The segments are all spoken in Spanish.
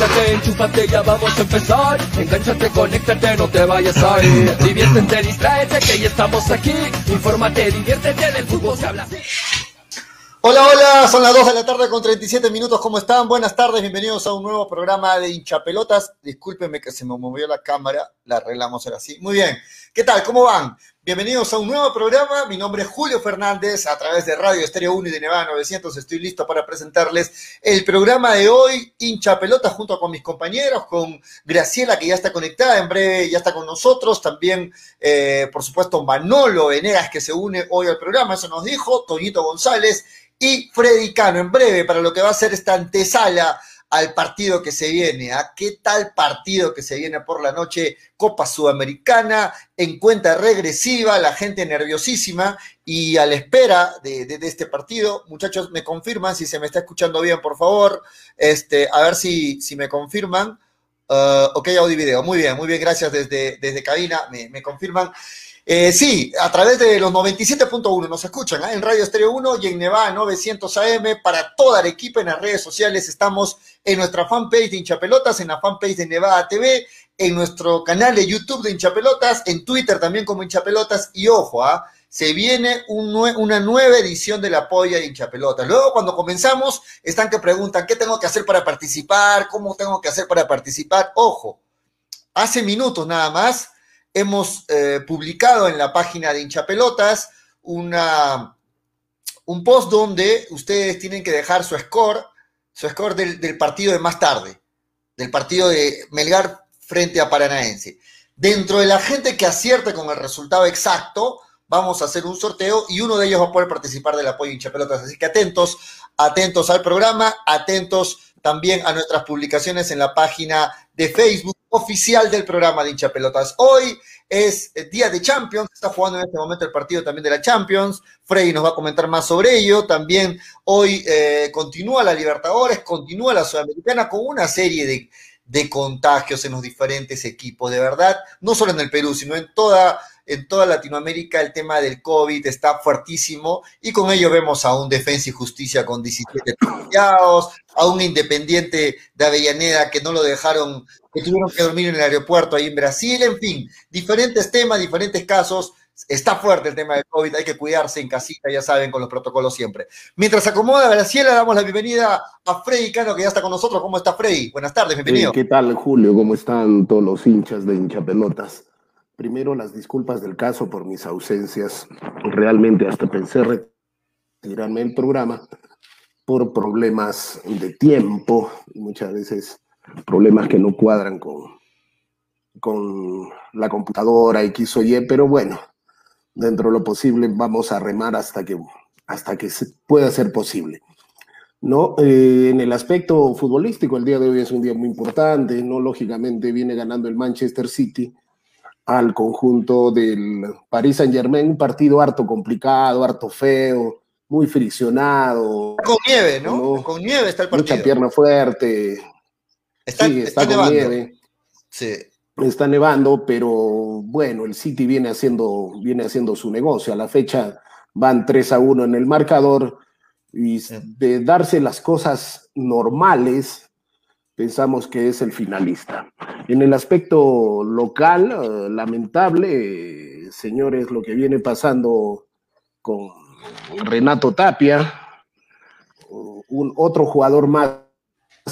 Enchúfate, ya vamos a empezar. Engánchate, conéctate, no te vayas a ir. Diviértete, distráete, que ya estamos aquí. Infórmate, diviértete, del fútbol se habla así. Hola, hola, son las 2 de la tarde con 37 minutos, ¿cómo están? Buenas tardes, bienvenidos a un nuevo programa de hinchapelotas. Discúlpenme que se me movió la cámara, la arreglamos ahora sí. Muy bien, ¿qué tal? ¿Cómo van? Bienvenidos a un nuevo programa, mi nombre es Julio Fernández, a través de Radio Estéreo 1 y de Nevada 900 estoy listo para presentarles el programa de hoy, hinchapelotas, junto con mis compañeros, con Graciela que ya está conectada, en breve ya está con nosotros, también, eh, por supuesto, Manolo Venegas que se une hoy al programa, eso nos dijo, Toñito González, y Freddy Cano, en breve, para lo que va a ser esta antesala al partido que se viene. ¿A qué tal partido que se viene por la noche? Copa Sudamericana, en cuenta regresiva, la gente nerviosísima y a la espera de, este partido. Muchachos, me confirman si se me está escuchando bien, por favor. Este, a ver si, me confirman. Uh, ok, audio y video. Muy bien, muy bien, gracias desde, cabina, me confirman. Eh, sí, a través de los 97.1 nos escuchan ¿eh? en Radio Estéreo 1 y en Nevada 900 AM para toda la equipa en las redes sociales. Estamos en nuestra fanpage de Hinchapelotas, en la fanpage de Nevada TV, en nuestro canal de YouTube de Hinchapelotas, en Twitter también como Hinchapelotas. Y ojo, ¿ah? se viene una nueva edición de la polla de Hinchapelotas. Luego, cuando comenzamos, están que preguntan qué tengo que hacer para participar, cómo tengo que hacer para participar. Ojo, hace minutos nada más hemos eh, publicado en la página de hinchapelotas una, un post donde ustedes tienen que dejar su score, su score del, del, partido de más tarde, del partido de Melgar frente a Paranaense. Dentro de la gente que acierte con el resultado exacto, vamos a hacer un sorteo y uno de ellos va a poder participar del apoyo hinchapelotas. Así que atentos, atentos al programa, atentos también a nuestras publicaciones en la página de Facebook oficial del programa de hinchapelotas. Hoy es el día de Champions, está jugando en este momento el partido también de la Champions. Freddy nos va a comentar más sobre ello. También hoy eh, continúa la Libertadores, continúa la Sudamericana con una serie de, de contagios en los diferentes equipos. De verdad, no solo en el Perú, sino en toda en toda Latinoamérica el tema del COVID está fuertísimo y con ello vemos a un Defensa y Justicia con 17 contagiados, a un Independiente de Avellaneda que no lo dejaron, que tuvieron que dormir en el aeropuerto ahí en Brasil, en fin, diferentes temas, diferentes casos. Está fuerte el tema del COVID, hay que cuidarse en casita, ya saben, con los protocolos siempre. Mientras se acomoda Graciela, damos la bienvenida a Freddy Cano, que ya está con nosotros. ¿Cómo está Freddy? Buenas tardes, bienvenido. ¿Qué tal, Julio? ¿Cómo están todos los hinchas de hinchapelotas? Primero, las disculpas del caso por mis ausencias. Realmente hasta pensé retirarme del programa por problemas de tiempo y muchas veces problemas que no cuadran con, con la computadora X o Y, pero bueno, dentro de lo posible vamos a remar hasta que, hasta que se pueda ser posible. No, eh, en el aspecto futbolístico, el día de hoy es un día muy importante, no lógicamente viene ganando el Manchester City al conjunto del Paris Saint Germain, un partido harto complicado, harto feo, muy friccionado. Con nieve, ¿no? ¿no? Con nieve está el partido. Mucha pierna fuerte. Está, sí, está, está con nevando. nieve. Sí. Está nevando, pero bueno, el City viene haciendo, viene haciendo su negocio. A la fecha van 3 a 1 en el marcador y de darse las cosas normales, pensamos que es el finalista. En el aspecto local, uh, lamentable, eh, señores, lo que viene pasando con Renato Tapia, un otro jugador más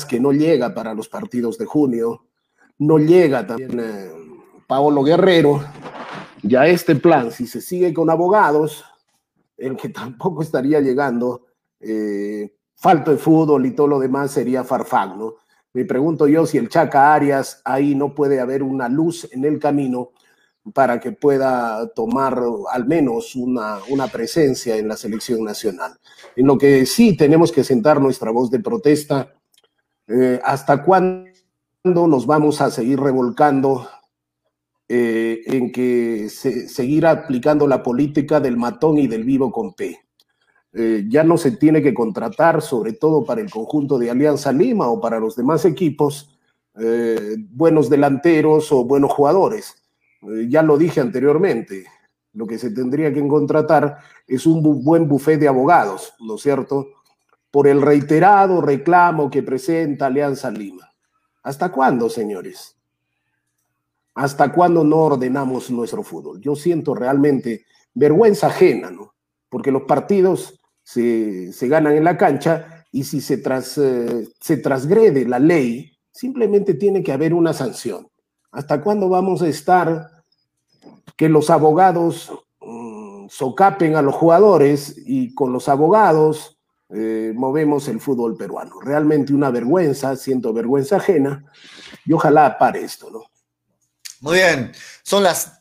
que no llega para los partidos de junio, no llega también eh, Paolo Guerrero, ya este plan, si se sigue con abogados, el que tampoco estaría llegando, eh, falta de fútbol y todo lo demás sería Farfán, ¿no? Me pregunto yo si el Chaca Arias ahí no puede haber una luz en el camino para que pueda tomar al menos una, una, presencia en la selección nacional. En lo que sí tenemos que sentar nuestra voz de protesta, eh, ¿hasta cuándo nos vamos a seguir revolcando eh, en que se, seguir aplicando la política del matón y del vivo con P? Eh, ya no se tiene que contratar, sobre todo para el conjunto de Alianza Lima o para los demás equipos, eh, buenos delanteros o buenos jugadores. Eh, ya lo dije anteriormente, Lo que se tendría que contratar es un buen buffet de abogados, ¿no es cierto? Por el reiterado reclamo que presenta Alianza Lima. ¿Hasta cuándo, señores? ¿Hasta cuándo no ordenamos nuestro fútbol? Yo siento realmente vergüenza ajena, ¿no? Porque los partidos se, ganan en la cancha y si se, tras, eh, se transgrede la ley, simplemente tiene que haber una sanción. ¿Hasta cuándo vamos a estar que los abogados mm, socapen a los jugadores y con los abogados eh, movemos el fútbol peruano? Realmente una vergüenza, siento vergüenza ajena y ojalá pare esto, ¿no? Muy bien, son las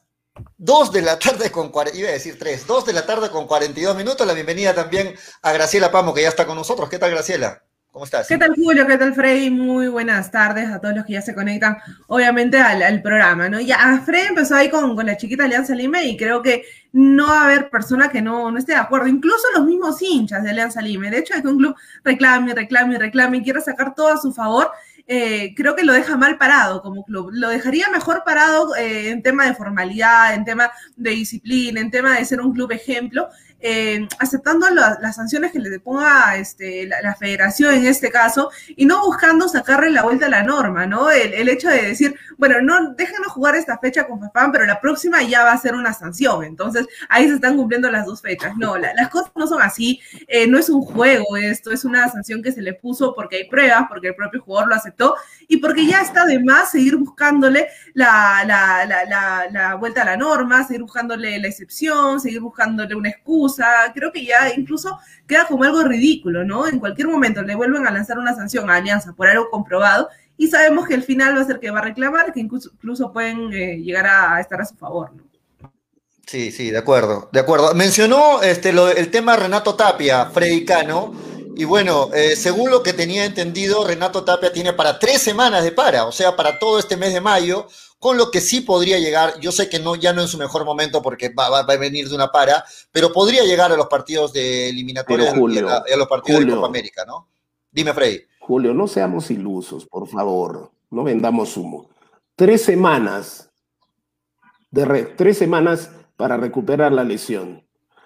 2 de la tarde con, iba a decir 3, 2 de la tarde con 42 minutos. La bienvenida también a Graciela Pamo, que ya está con nosotros. ¿Qué tal, Graciela? ¿Cómo estás? ¿Qué tal, Julio? ¿Qué tal, Freddy? Muy buenas tardes a todos los que ya se conectan, obviamente, al, programa, ¿no? Ya, Freddy empezó ahí con, con, la chiquita Alianza Lima y creo que no va a haber persona que no, no esté de acuerdo, incluso los mismos hinchas de Alianza Lima. El hecho de que un club reclame, reclame, reclame y quiera sacar todo a su favor, eh, creo que lo deja mal parado como club. Lo dejaría mejor parado eh, en tema de formalidad, en tema de disciplina, en tema de ser un club ejemplo, eh, aceptando las sanciones que le ponga este, la, federación en este caso y no buscando sacarle la vuelta a la norma, ¿no? El, hecho de decir, bueno, no, déjenos jugar esta fecha con FAFAN, pero la próxima ya va a ser una sanción. Entonces, ahí se están cumpliendo las dos fechas. No, las cosas no son así. Eh, no es un juego esto, es una sanción que se le puso porque hay pruebas, porque el propio jugador lo aceptó y porque ya está de más seguir buscándole la, la vuelta a la norma, seguir buscándole la excepción, seguir buscándole una excusa creo que ya incluso queda como algo ridículo, ¿no? En cualquier momento le vuelven a lanzar una sanción a Alianza por algo comprobado y sabemos que el final va a ser que va a reclamar, que incluso, pueden eh, llegar a, estar a su favor, ¿no? Sí, sí, de acuerdo, de acuerdo. Mencionó este, lo, el tema Renato Tapia, Freddy Cano, y bueno, eh, según lo que tenía entendido, Renato Tapia tiene para tres semanas de para, o sea, para todo este mes de mayo, con lo que sí podría llegar, yo sé que no, ya no en su mejor momento porque va, a venir de una para, pero podría llegar a los partidos de eliminatoria a, los partidos de Copa América, ¿no? Dime, Freddy. Julio, no seamos ilusos, por favor, no vendamos humo. Tres semanas, de tres semanas para recuperar la lesión.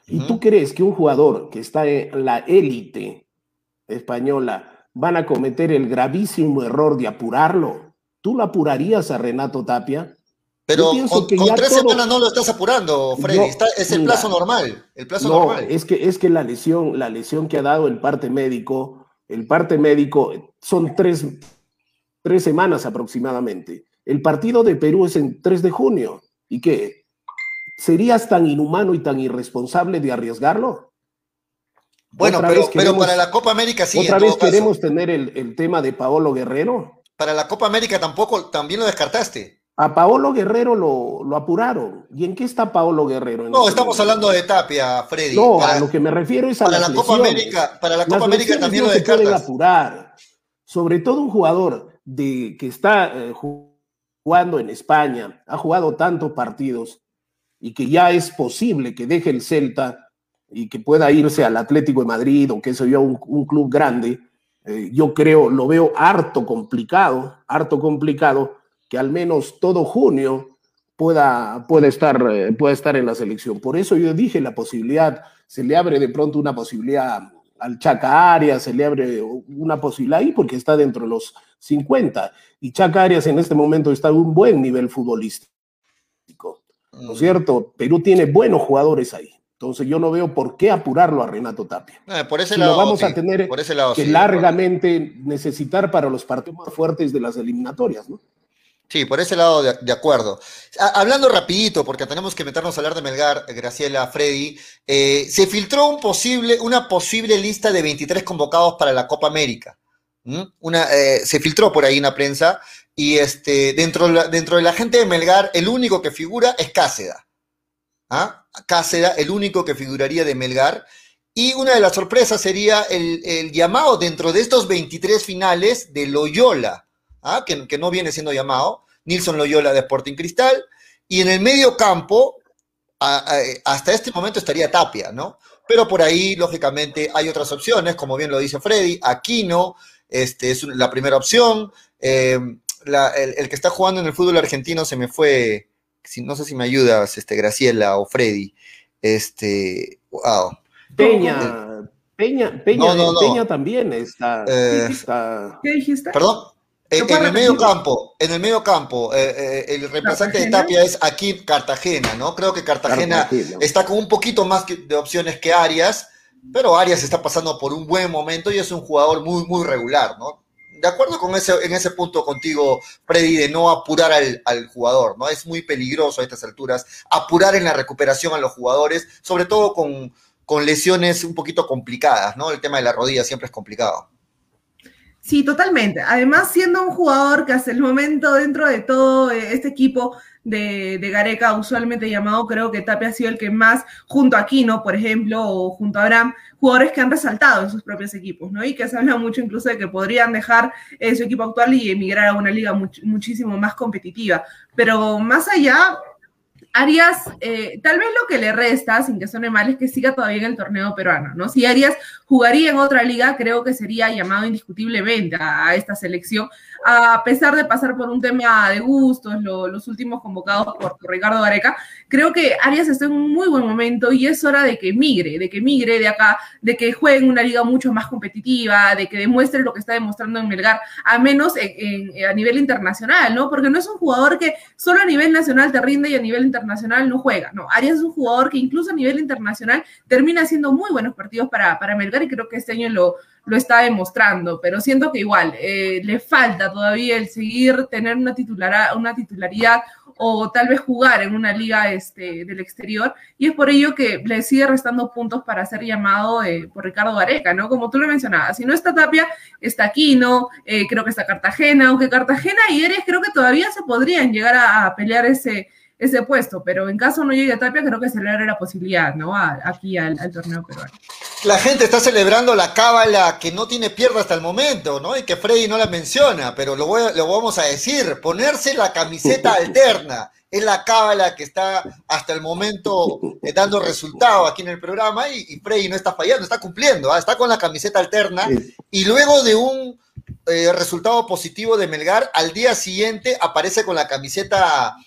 ¿Y tú crees que un jugador que está en la élite española van a cometer el gravísimo error de apurarlo? ¿Tú lo apurarías a Renato Tapia? Pero con, tres semanas no lo estás apurando, Freddy. es el plazo normal. El plazo no, normal. Es que, es que la lesión, la lesión que ha dado el parte médico, el parte médico son tres, tres semanas aproximadamente. El partido de Perú es en 3 de junio. ¿Y qué? ¿Serías tan inhumano y tan irresponsable de arriesgarlo? Bueno, pero, pero, para la Copa América sí. ¿Otra vez queremos tener el, el tema de Paolo Guerrero? Para la Copa América tampoco, también lo descartaste. A Paolo Guerrero lo, lo apuraron. ¿Y en qué está Paolo Guerrero? no, estamos hablando de Tapia, Freddy. No, a lo que me refiero es a para la Copa América. Para la Copa América también lo descartas. apurar. Sobre todo un jugador de, que está eh, jugando en España, ha jugado tantos partidos y que ya es posible que deje el Celta y que pueda irse al Atlético de Madrid o que eso ya un, un club grande eh, yo creo, lo veo harto complicado, harto complicado que al menos todo junio pueda, pueda, estar, eh, pueda estar en la selección. Por eso yo dije la posibilidad, se le abre de pronto una posibilidad al Chaca Arias, se le abre una posibilidad ahí porque está dentro de los 50 y Chaca Arias en este momento está en un buen nivel futbolístico. ¿No es mm. cierto? Perú tiene buenos jugadores ahí. Entonces yo no veo por qué apurarlo a Renato Tapia. Por ese lado, lo vamos a tener que largamente necesitar para los partidos más fuertes de las eliminatorias, ¿no? Sí, por ese lado de, acuerdo. hablando rapidito, porque tenemos que meternos a hablar de Melgar, Graciela, Freddy, eh, se filtró un posible, una posible lista de 23 convocados para la Copa América. Una, eh, se filtró por ahí en la prensa y este, dentro, dentro de la gente de Melgar, el único que figura es Cáceda. ¿ah? Cáceda, el único que figuraría de Melgar. Y una de las sorpresas sería el, llamado dentro de estos 23 finales de Loyola, ¿ah? que, no viene siendo llamado, Nilson Loyola de Sporting Cristal. Y en el medio campo, hasta este momento estaría Tapia, ¿no? Pero por ahí, lógicamente, hay otras opciones, como bien lo dice Freddy, Aquino este, es la primera opción. Eh, el, el, que está jugando en el fútbol argentino se me fue si, no sé si me ayudas, este, Graciela o Freddy. Este, wow. Peña, Peña, Peña, Peña también está, eh, está... ¿Qué dijiste? Perdón. En, el medio campo, en el medio campo, eh, eh, el reemplazante de Tapia es aquí Cartagena, ¿no? Creo que Cartagena, está con un poquito más de opciones que Arias, pero Arias está pasando por un buen momento y es un jugador muy, muy regular, ¿no? De acuerdo con ese, en ese punto contigo, Freddy, de no apurar al, jugador, ¿no? Es muy peligroso a estas alturas apurar en la recuperación a los jugadores, sobre todo con, con lesiones un poquito complicadas, ¿no? El tema de la rodilla siempre es complicado. Sí, totalmente. Además, siendo un jugador que hasta el momento, dentro de todo eh, este equipo de, Gareca, usualmente llamado, creo que Tapia ha sido el que más, junto a Kino, por ejemplo, o junto a Abraham, jugadores que han resaltado en sus propios equipos, ¿no? Y que se habla mucho incluso de que podrían dejar eh, su equipo actual y emigrar a una liga muchísimo más competitiva. Pero más allá, Arias, eh, tal vez lo que le resta, sin que suene mal, es que siga todavía en el torneo peruano, ¿no? Si Arias jugaría en otra liga, creo que sería llamado indiscutiblemente a, esta selección, a pesar de pasar por un tema de gustos, los últimos convocados por, Ricardo Gareca, creo que Arias está en un muy buen momento y es hora de que migre, de que migre de acá, de que juegue en una liga mucho más competitiva, de que demuestre lo que está demostrando en Melgar, a menos a nivel internacional, ¿no? Porque no es un jugador que solo a nivel nacional te rinde y a nivel internacional no juega, no. Arias es un jugador que incluso a nivel internacional termina haciendo muy buenos partidos para, para Melgar y creo que este año lo, lo está demostrando, pero siento que igual eh, le falta todavía el seguir, tener una, titular, una titularidad o tal vez jugar en una liga este, del exterior, y es por ello que le sigue restando puntos para ser llamado eh, por Ricardo Areca, ¿no? Como tú lo mencionabas, si no está Tapia, está Aquino, eh, creo que está Cartagena, aunque Cartagena y Eres creo que todavía se podrían llegar a pelear ese ese puesto, pero en caso no llegue a Tapia, creo que se le la posibilidad, ¿no? aquí al, torneo peruano. La gente está celebrando la cábala que no tiene pierna hasta el momento, ¿no? Y que Freddy no la menciona, pero lo, lo vamos a decir, ponerse la camiseta alterna. Es la cábala que está hasta el momento eh, dando resultado aquí en el programa y, Freddy no está fallando, está cumpliendo, ¿ah? está con la camiseta alterna y luego de un eh, resultado positivo de Melgar, al día siguiente aparece con la camiseta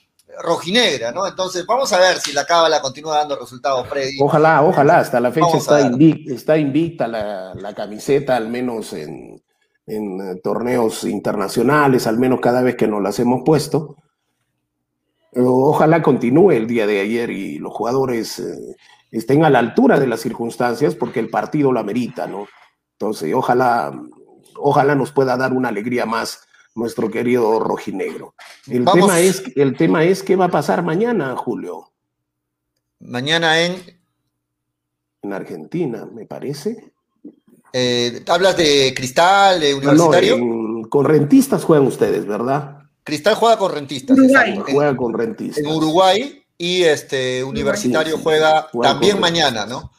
rojinegra, ¿no? Entonces, vamos a ver si la cábala continúa dando resultados, Freddy. Ojalá, ojalá, hasta la fecha está invicta, está invicta la, camiseta, al menos en, eh, torneos internacionales, al menos cada vez que nos las hemos puesto. Ojalá continúe el día de ayer y los jugadores eh, estén a la altura de las circunstancias porque el partido lo amerita, ¿no? Entonces, ojalá, ojalá nos pueda dar una alegría más nuestro querido rojinegro. El tema, es, el tema es qué va a pasar mañana, Julio. Mañana en... En Argentina, me parece. Eh, ¿Hablas de Cristal, de Universitario? con rentistas juegan ustedes, ¿verdad? Cristal juega con rentistas. Juega con rentistas. En Uruguay y este Universitario juega, también mañana, ¿no?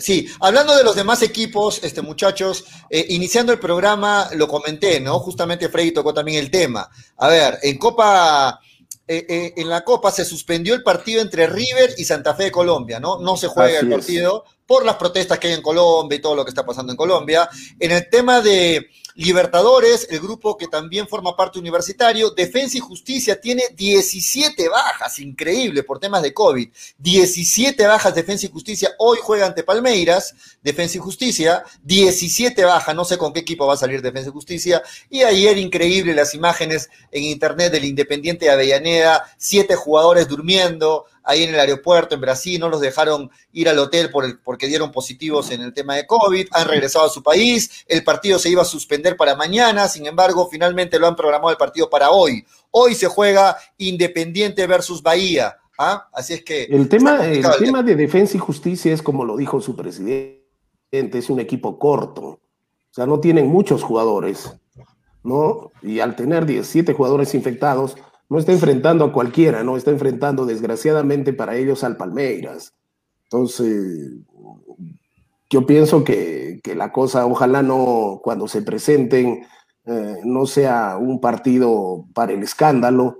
Sí, hablando de los demás equipos, este, muchachos, eh, iniciando el programa lo comenté, ¿no? Justamente Freddy tocó también el tema. A ver, en Copa, eh, eh, en la Copa se suspendió el partido entre River y Santa Fe de Colombia, ¿no? No se juega el partido por las protestas que hay en Colombia y todo lo que está pasando en Colombia. En el tema de Libertadores, el grupo que también forma parte universitario, Defensa y Justicia tiene 17 bajas, increíble, por temas de COVID. 17 bajas Defensa y Justicia, hoy juega ante Palmeiras, Defensa y Justicia, 17 bajas, no sé con qué equipo va a salir Defensa y Justicia. Y ayer, increíble, las imágenes en internet del Independiente de Avellaneda, siete jugadores durmiendo, ahí en el aeropuerto en Brasil, no los dejaron ir al hotel por el, porque dieron positivos en el tema de COVID, han regresado a su país, el partido se iba a suspender para mañana, sin embargo, finalmente lo han programado el partido para hoy. Hoy se juega Independiente versus Bahía. ¿ah? Así es que... El tema, el tema de defensa y justicia es como lo dijo su presidente, es un equipo corto, o sea, no tienen muchos jugadores, ¿no? Y al tener 17 jugadores infectados, no está enfrentando a cualquiera, no está enfrentando desgraciadamente para ellos al Palmeiras. Entonces, yo pienso que, la cosa, ojalá no, cuando se presenten, eh, no sea un partido para el escándalo,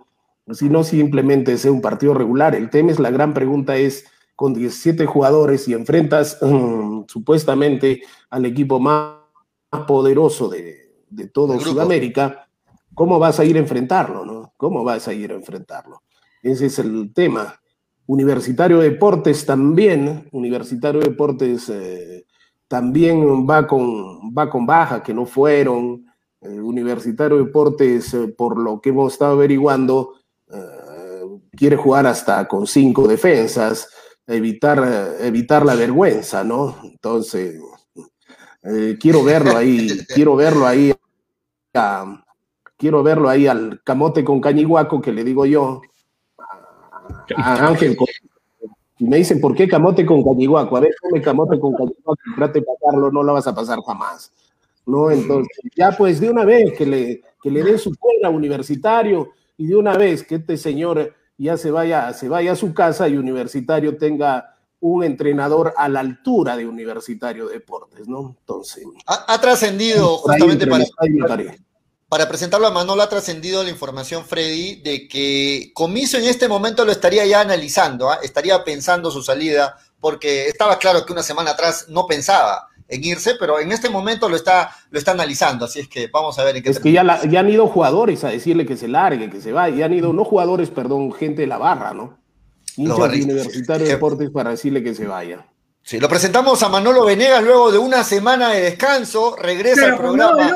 sino simplemente sea un partido regular. El tema es, la gran pregunta es, con 17 jugadores y enfrentas mm, supuestamente al equipo más poderoso de, todo Sudamérica, ¿cómo vas a ir a enfrentarlo? ¿no? ¿Cómo vas a ir a enfrentarlo? Ese es el tema. Universitario Deportes también, Universitario Deportes eh, también va con, va con baja, que no fueron. Universitario Deportes, eh, por lo que hemos estado averiguando, eh, quiere jugar hasta con cinco defensas, evitar, evitar la vergüenza, ¿no? Entonces, quiero verlo ahí, quiero verlo ahí, quiero verlo ahí al camote con cañiguaco que le digo yo, a Ángel. Y me dicen, ¿por qué camote con cañiguaco? A ver, come camote con cañiguaco, trate de pasarlo, no lo vas a pasar jamás. ¿No? Entonces, ya pues de una vez que le, que le den su cuerda universitario y de una vez que este señor ya se vaya, se vaya a su casa y universitario tenga un entrenador a la altura de Universitario de Deportes, ¿no? Entonces. Ha, trascendido justamente para, para presentarlo a Manolo ha trascendido la información, Freddy, de que Comiso en este momento lo estaría ya analizando, ¿ah? estaría pensando su salida, porque estaba claro que una semana atrás no pensaba en irse, pero en este momento lo está, lo está analizando, así es que vamos a ver en qué Es que ya, han ido jugadores a decirle que se largue, que se vaya, ya han ido, no jugadores, perdón, gente de la barra, ¿no? Hinchas de Universitario de Deportes para decirle que se vaya. Sí, lo presentamos a Manolo Venegas luego de una semana de descanso, regresa al programa.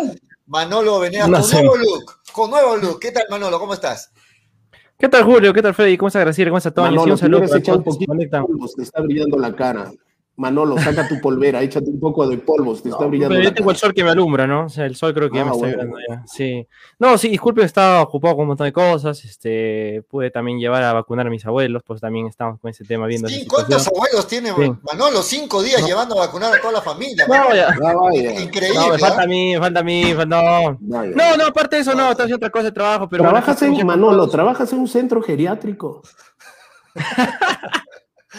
Manolo Venegas con nuevo look, con nuevo look. ¿Qué tal, Manolo? ¿Cómo estás? ¿Qué tal, Julio? ¿Qué tal, Freddy? ¿Cómo está Graciela? ¿Cómo está Toño? Manolo, un saludo. un poquito te está brillando la cara. Manolo, saca tu polvera, échate un poco de polvos, te está brillando. Pero yo tengo el sol que me alumbra, ¿no? O sea, el sol creo que ya me ah, está bueno. ya. Sí. No, sí, disculpe, estaba ocupado con un montón de cosas. Este, pude también llevar a vacunar a mis abuelos, pues también estamos con ese tema viendo. ¿Cuántos abuelos tiene Manolo? Cinco días llevando a vacunar a toda la familia. No, ya. Increíble. No, me falta a mí, me falta a mí, no. No, no, aparte de eso, no, estoy haciendo otra cosa de trabajo. Pero trabajas en, Manolo, trabajas en un centro geriátrico.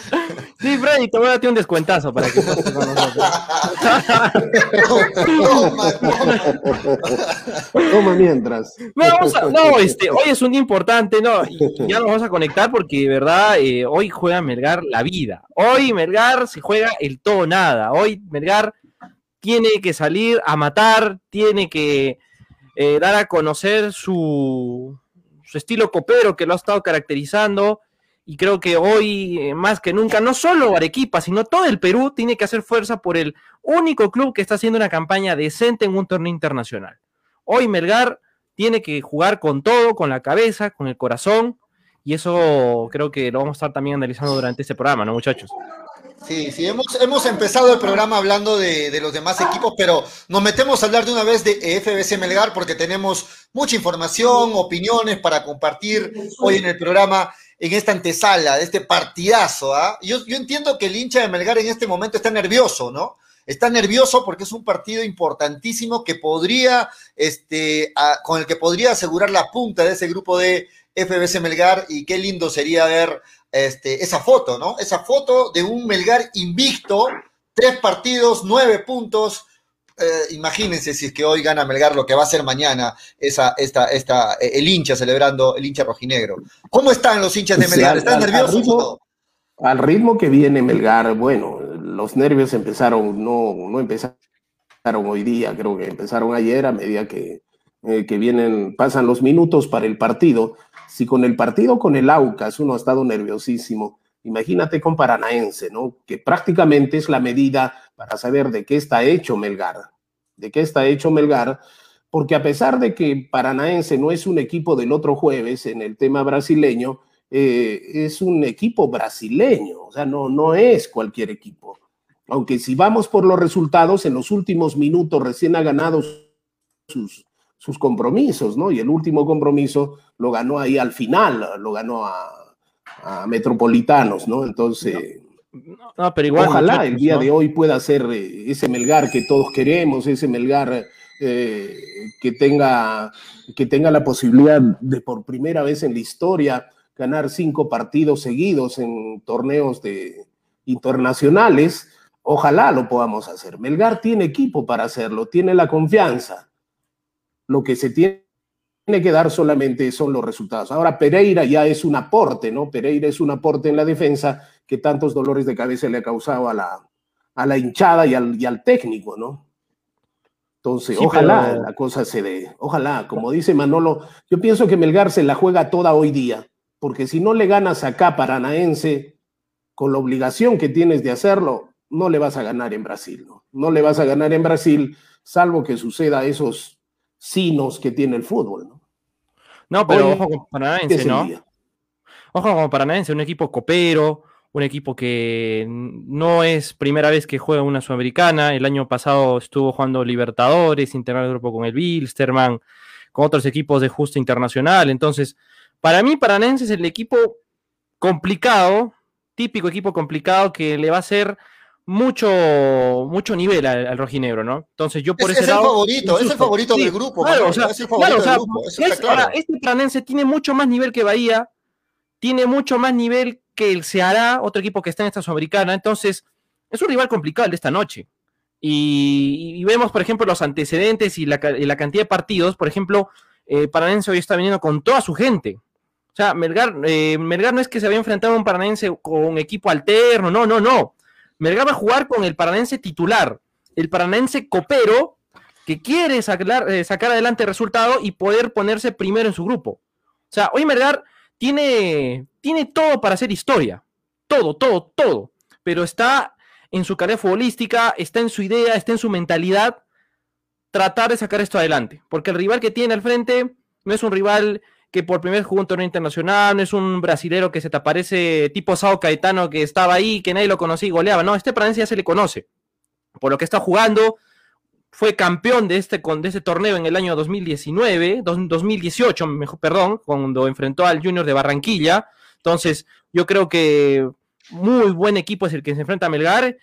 Sí, Freddy, te voy a dar un descuentazo para que estés con nosotros. Toma mientras. No, vamos a, no, este, hoy es un día importante, ¿no? Y ya nos vamos a conectar porque, de verdad, eh, hoy juega Melgar la vida. Hoy Melgar se juega el todo nada. Hoy Melgar tiene que salir a matar, tiene que eh, dar a conocer su, su estilo copero que lo ha estado caracterizando y creo que hoy eh, más que nunca, no solo Arequipa, sino todo el Perú tiene que hacer fuerza por el único club que está haciendo una campaña decente en un torneo internacional. Hoy Melgar tiene que jugar con todo, con la cabeza, con el corazón, y eso creo que lo vamos a estar también analizando durante este programa, ¿no, muchachos? Sí, sí, hemos, hemos empezado el programa hablando de, de, los demás equipos, pero nos metemos a hablar de una vez de FBC Melgar porque tenemos mucha información, opiniones para compartir hoy en el programa en esta antesala de este partidazo. ¿ah? Yo, yo entiendo que el hincha de Melgar en este momento está nervioso, ¿no? Está nervioso porque es un partido importantísimo que podría, este, con el que podría asegurar la punta de ese grupo de FBC Melgar y qué lindo sería ver este, esa foto, ¿no? Esa foto de un Melgar invicto, tres partidos, nueve puntos, eh, imagínense si es que hoy gana Melgar lo que va a ser mañana esa, esta, esta, eh, el hincha celebrando, el hincha rojinegro. ¿Cómo están los hinchas de Melgar? ¿Están nerviosos? Al ritmo, que viene Melgar, bueno, los nervios empezaron, no, no empezaron hoy día, creo que empezaron ayer a medida que, eh, que vienen, pasan los minutos para el partido. Si con el partido con el Aucas uno ha estado nerviosísimo, Imagínate con Paranaense, ¿no? Que prácticamente es la medida para saber de qué está hecho Melgar, de qué está hecho Melgar, porque a pesar de que Paranaense no es un equipo del otro jueves en el tema brasileño, eh, es un equipo brasileño, o sea, no, no es cualquier equipo. Aunque si vamos por los resultados, en los últimos minutos recién ha ganado sus, sus compromisos, ¿no? Y el último compromiso lo ganó ahí al final, lo ganó a, a metropolitanos, ¿no? Entonces, pero igual, ojalá el día de hoy pueda ser eh, ese Melgar que todos queremos, ese Melgar eh, que, tenga, que tenga la posibilidad de por primera vez en la historia ganar cinco partidos seguidos en torneos de, internacionales. Ojalá lo podamos hacer. Melgar tiene equipo para hacerlo, tiene la confianza. Lo que se tiene que dar solamente son los resultados. Ahora Pereira ya es un aporte, ¿no? Pereira es un aporte en la defensa que tantos dolores de cabeza le ha causado a la, a la hinchada y al, y al técnico, ¿no? Entonces, ojalá la cosa se dé, ojalá, como dice Manolo, yo pienso que Melgar se la juega toda hoy día, porque si no le ganas acá Paranaense, con la obligación que tienes de hacerlo, no le vas a ganar en Brasil, ¿no? No le vas a ganar en Brasil, salvo que suceda esos sinos que tiene el fútbol, ¿no? No, pero ojo con Paranaense, ¿no? Ojo con Paranaense, un equipo copero, un equipo que no es primera vez que juega una sudamericana. El año pasado estuvo jugando Libertadores, integral el grupo con el Bilsterman, con otros equipos de justo internacional. Entonces, para mí, Paranaense es el equipo complicado, típico equipo complicado que le va a hacer mucho, mucho nivel al, al rojinegro, ¿no? Entonces, yo por Es, ese es el favorito, es el favorito sí, del grupo, claro, o sea, es el favorito claro, o sea, del grupo, eso es- está claro. ahora, este Planense tiene mucho más nivel que Bahía, tiene mucho más nivel que el Ceará, otro equipo que está en esta sudamericana, entonces es un rival complicado esta noche. Y, vemos, por ejemplo, los antecedentes y la, cantidad de partidos. Por ejemplo, eh, Paranense hoy está viniendo con toda su gente. O sea, Melgar, eh, Melgar no es que se había enfrentado a un Paranense con equipo alterno, no, no, no. Melgar va a jugar con el Paranense titular, el Paranense copero, que quiere sacar, eh, sacar adelante el resultado y poder ponerse primero en su grupo. O sea, hoy Melgar tiene, tiene todo para hacer historia. Todo, todo, todo. Pero está en su carrera futbolística, está en su idea, está en su mentalidad tratar de sacar esto adelante. Porque el rival que tiene al frente no es un rival que por primera vez jugó un torneo internacional, no es un brasilero que se te aparece tipo Sao Caetano que estaba ahí, que nadie lo conocía y goleaba. No, este Paranense ya se le conoce. Por lo que está jugando, fue campeón de este, con, de este torneo en el año 2019, dos- 2018, mejor, perdón, cuando enfrentó al Junior de Barranquilla. Entonces, yo creo que muy buen equipo es el que se enfrenta a Melgar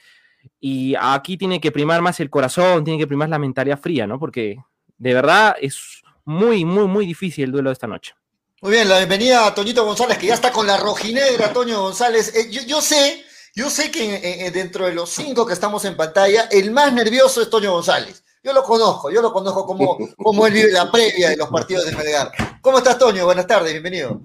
y aquí tiene que primar más el corazón, tiene que primar la mentalidad fría, ¿no? Porque de verdad es muy, muy, muy difícil el duelo de esta noche. Muy bien, la bienvenida a Toñito González, que ya está con la rojinegra, Toño González. Eh, yo, yo sé, yo sé que dentro de los cinco que estamos en pantalla, el más nervioso es Toño González. Yo lo conozco, yo lo conozco como, como él vive la previa de los partidos de Melgar. ¿Cómo estás, Toño? Buenas tardes, bienvenido.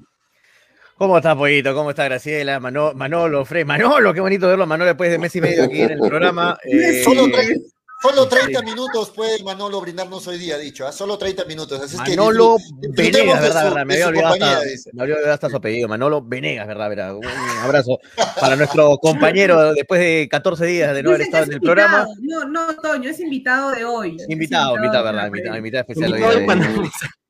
¿Cómo está, Pollito? ¿Cómo está Graciela? Mano- Manolo, Fred. Manolo, qué bonito verlo a Manolo después de mes y medio aquí en el programa. Eh, Solo, tre- solo 30 minutos puede Manolo brindarnos hoy día, dicho. ¿ah? Solo 30 minutos. Así es que Manolo Venegas, ¿verdad? su- verdad? Me había olvidado compañía, hasta, dice. me había olvidado hasta su apellido. Manolo Venegas, ¿verdad? verdad? Un abrazo para nuestro compañero después de 14 días de no haber estado es en el programa. No, no, Toño, es invitado de hoy. Invitado, invitado, ¿verdad? Invitado, invitado especial. hoy Invitado día de.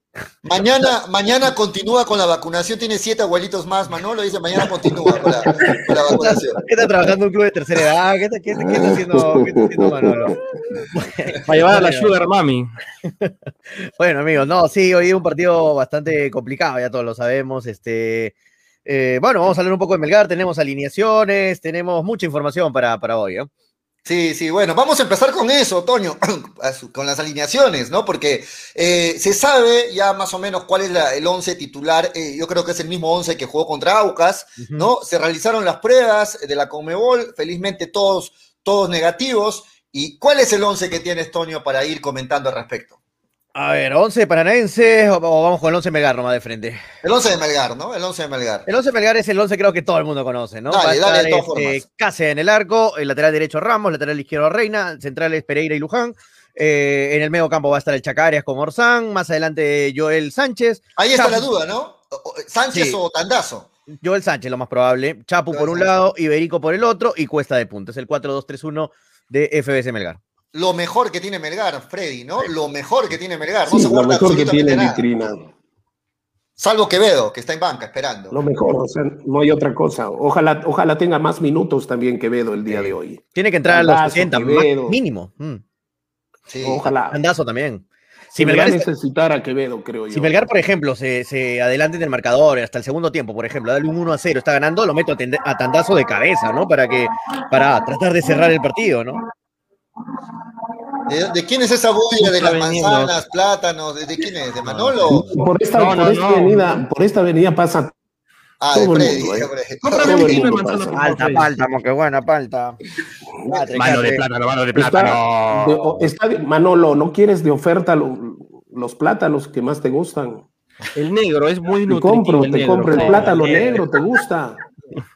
Mañana, mañana continúa con la vacunación, tiene siete abuelitos más, Manolo dice mañana continúa con la, con la vacunación. ¿Qué está trabajando un club de tercera edad? ¿Qué está, qué, qué está haciendo, qué está haciendo Manolo? Para llevar a la. Sugar Mami. Bueno, amigos, no, sí, hoy es un partido bastante complicado, ya todos lo sabemos. Este, eh, bueno, vamos a hablar un poco de Melgar, tenemos alineaciones, tenemos mucha información para, para hoy. ¿eh? Sí, sí, bueno, vamos a empezar con eso, Toño, con las alineaciones, ¿no? Porque eh, se sabe ya más o menos cuál es la- el once titular, eh, yo creo que es el mismo once que jugó contra Aucas, ¿no? Se realizaron las pruebas de la Conmebol, felizmente todos, todos negativos. ¿Y cuál es el once que tienes, Toño, para ir comentando al respecto? A ver, 11 paranaenses o, o vamos con el 11 Melgar nomás de frente. El once de Melgar, ¿no? El once de Melgar. El 11 Melgar es el 11 creo que todo el mundo conoce, ¿no? Dale, dale, de todas este. Cáceres en el arco, el lateral derecho Ramos, lateral izquierdo Reina, centrales Pereira y Luján. Eh, en el medio campo va a estar el Chacarias con Orsán, más adelante Joel Sánchez, Ahí está Chapo. la duda, ¿no? ¿Sánchez Sí. o Tandazo? Joel Sánchez lo más probable, Chapu por un lado, Iberico por el otro y Cuesta de punta. Es el 4-2-3-1 de FBS Melgar. Lo mejor que tiene Melgar, Freddy, ¿no? Lo mejor que tiene Melgar. No Sí, se lo guarda mejor que tiene nada. vitrina. Salvo Quevedo, que está en banca esperando. Lo mejor, o sea, no hay otra cosa. Ojalá, ojalá tenga más minutos también que Vedo el día de hoy. Tiene que entrar a los Andazo, 60, Quevedo. ma- mínimo. Mm. Sí. Ojalá. Andazo también. Si Melgar, va a está- necesitar a Quevedo, creo yo. si Melgar, por ejemplo, se, se adelanta en el marcador hasta el segundo tiempo, por ejemplo, dale un 1 a 0, está ganando, lo meto a, tende- a tandazo de cabeza, ¿no? Para que, para tratar de cerrar el partido, ¿no? ¿De, de quién es esa bulla de las manzanas, plátanos? ¿De, de quién es? ¿De Manolo? Por esta, No, no, por esta no. avenida, por esta avenida pasa Ah, de todo Freddy. qué buena palta. Mano de plátano, mano de Está plátano. está Manolo, ¿no quieres de oferta lo- los plátanos que más te gustan? El negro es muy Te nutritivo. compro, el te negro, compro el plátano negro, ¿te gusta?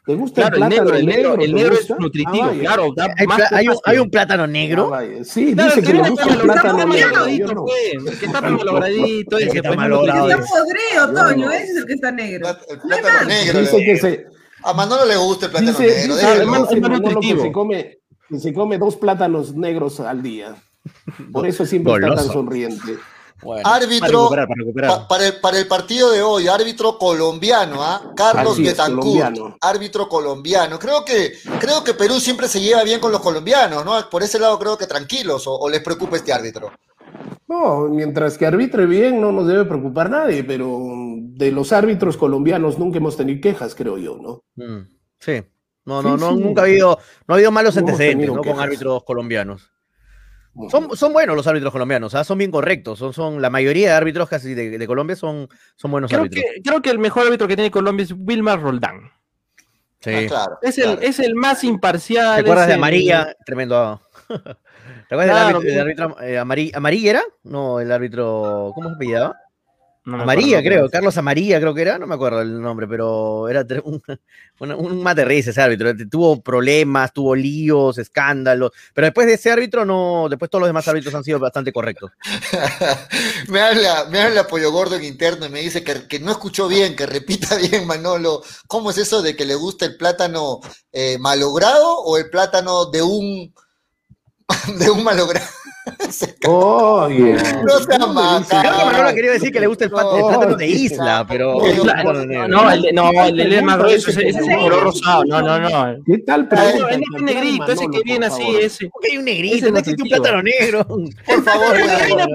¿Te gusta Claro, el el plátano negro, el negro, el ¿Te negro es nutritivo, Ah, vaya. claro. da ¿Hay, más hay un, hay un plátano Ah, negro? vaya. Sí, Claro, dice el que le gusta el plátano negro. Yo malogradito, no. pues, que está malogradito, El que ese, está malogrado nutritivo. Está podrido, Yo Toño, ese es el que está negro. El plátano negro. Dice le- que se, A Manolo le gusta el plátano dice, negro. dice, dice es más Manolo que nutritivo. se come, que se come dos plátanos negros al día. Por eso siempre está tan sonriente. Bueno, Árbitro para recuperar, para recuperar. Pa- para, el, para el partido de hoy, árbitro colombiano, ¿ah? Carlos es, Betancourt, colombiano. árbitro colombiano. Creo que, creo que Perú siempre se lleva bien con los colombianos, ¿no? Por ese lado creo que tranquilos, o, o les preocupa este árbitro. No, mientras que arbitre bien no nos debe preocupar nadie, pero de los árbitros colombianos nunca hemos tenido quejas, creo yo, ¿no? Mm, Sí. No, Sí, no, no, sí. nunca ha habido, no ha habido malos No antecedentes, ¿no? Con árbitros colombianos. Son, son buenos los árbitros colombianos, ¿ah? son bien correctos. Son, son, la mayoría de árbitros casi de, de Colombia son, son buenos Creo árbitros. que, creo que el mejor árbitro que tiene Colombia es Wilmar Roldán. Sí. Ah, claro. Es el, claro. es el más imparcial. ¿Te acuerdas de el- Amarilla? Tremendo. ¿Te acuerdas Claro, del árbitro, del árbitro, eh, Amari- ¿Amarilla era? No, el árbitro. ¿Cómo se apellidaba? No me Amarilla, acuerdo, creo. Carlos Amarilla, creo que era. No me acuerdo el nombre, pero era un, un, un mate risa ese árbitro. Tuvo problemas, tuvo líos, escándalos. Pero después de ese árbitro, no. Después todos los demás árbitros han sido bastante correctos. me habla, me habla Pollo Gordo en interno y me dice que, que no escuchó bien, que repita bien, Manolo. ¿Cómo es eso de que le gusta el plátano eh, malogrado o el plátano de un de un malogrado? Oye, No sea ¿cómo le maca. dices? Creo que Manolo quería decir que le gusta el, el No, plátano de isla, pero. no, el no, No, no, el de, no, el de más grueso, ese ese es un color rosado. No, no, no. ¿Qué tal Pero pregunta? el el negrito, ese que viene así, ese. ¿Por qué hay un negrito? No existe un plátano negro. Por favor, Pero no,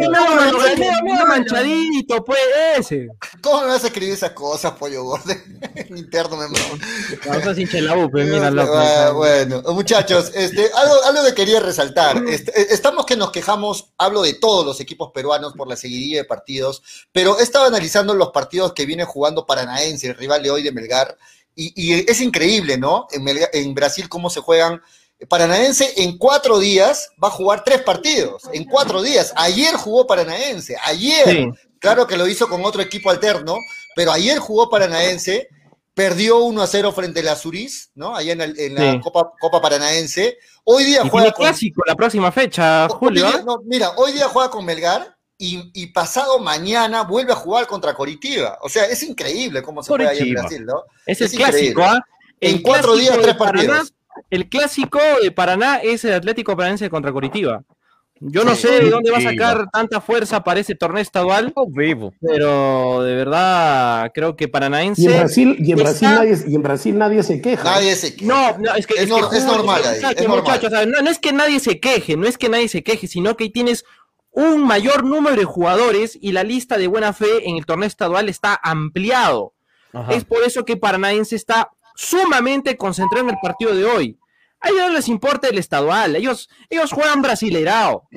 no, medio- no, no. manchadito, pues, ese. ¿Cómo me vas a escribir esas cosas, Pollo Gordo? En interno me No seas hincha de la U, pues, mira, loco. Ah, Bueno, muchachos, este, algo, algo que quería resaltar. Este, eh, estamos que nos quejamos, hablo de todos los equipos peruanos por la seguidilla de partidos, pero he estado analizando los partidos que viene jugando Paranaense, el rival de hoy de Melgar, y, y es increíble, ¿no? En, Melgar- en Brasil cómo se juegan. Paranaense en cuatro días va a jugar tres partidos, en cuatro días. Ayer jugó Paranaense, ayer. Sí. Claro que lo hizo con otro equipo alterno, pero ayer jugó Paranaense, perdió 1 a 0 frente a la Zurís, ¿no? Allá en, el- en la Sí. Copa, Copa Paranaense. Hoy día Y juega tiene con. clásico la próxima fecha, No, Julio. mira, no, mira, hoy día juega con Melgar y, y pasado mañana vuelve a jugar contra Coritiba. O sea, es increíble cómo se juega allá en Coritiba. Brasil, ¿no? Es el es increíble. clásico, ¿ah? En El cuatro días, tres Paraná- partidos. el clásico de Paraná es el Atlético Paranaense contra Coritiba. Yo no Sí. sé de dónde va a sacar tanta fuerza para ese torneo estadual, vivo. pero de verdad creo que Paranaense. Y en Brasil, y en Brasil, está- nadie, y en Brasil nadie se queja. Nadie se No, no, es que Es que normal ahí, exacto, es normal. muchachos, o sea, no, no es que nadie se queje, no es que nadie se queje, sino que tienes un mayor número de jugadores y la lista de buena fe en el torneo estadual está ampliado. Ajá. Es por eso que Paranaense está sumamente concentrado en el partido de hoy. A ellos no les importa el estadual, ellos, ellos juegan brasileirao.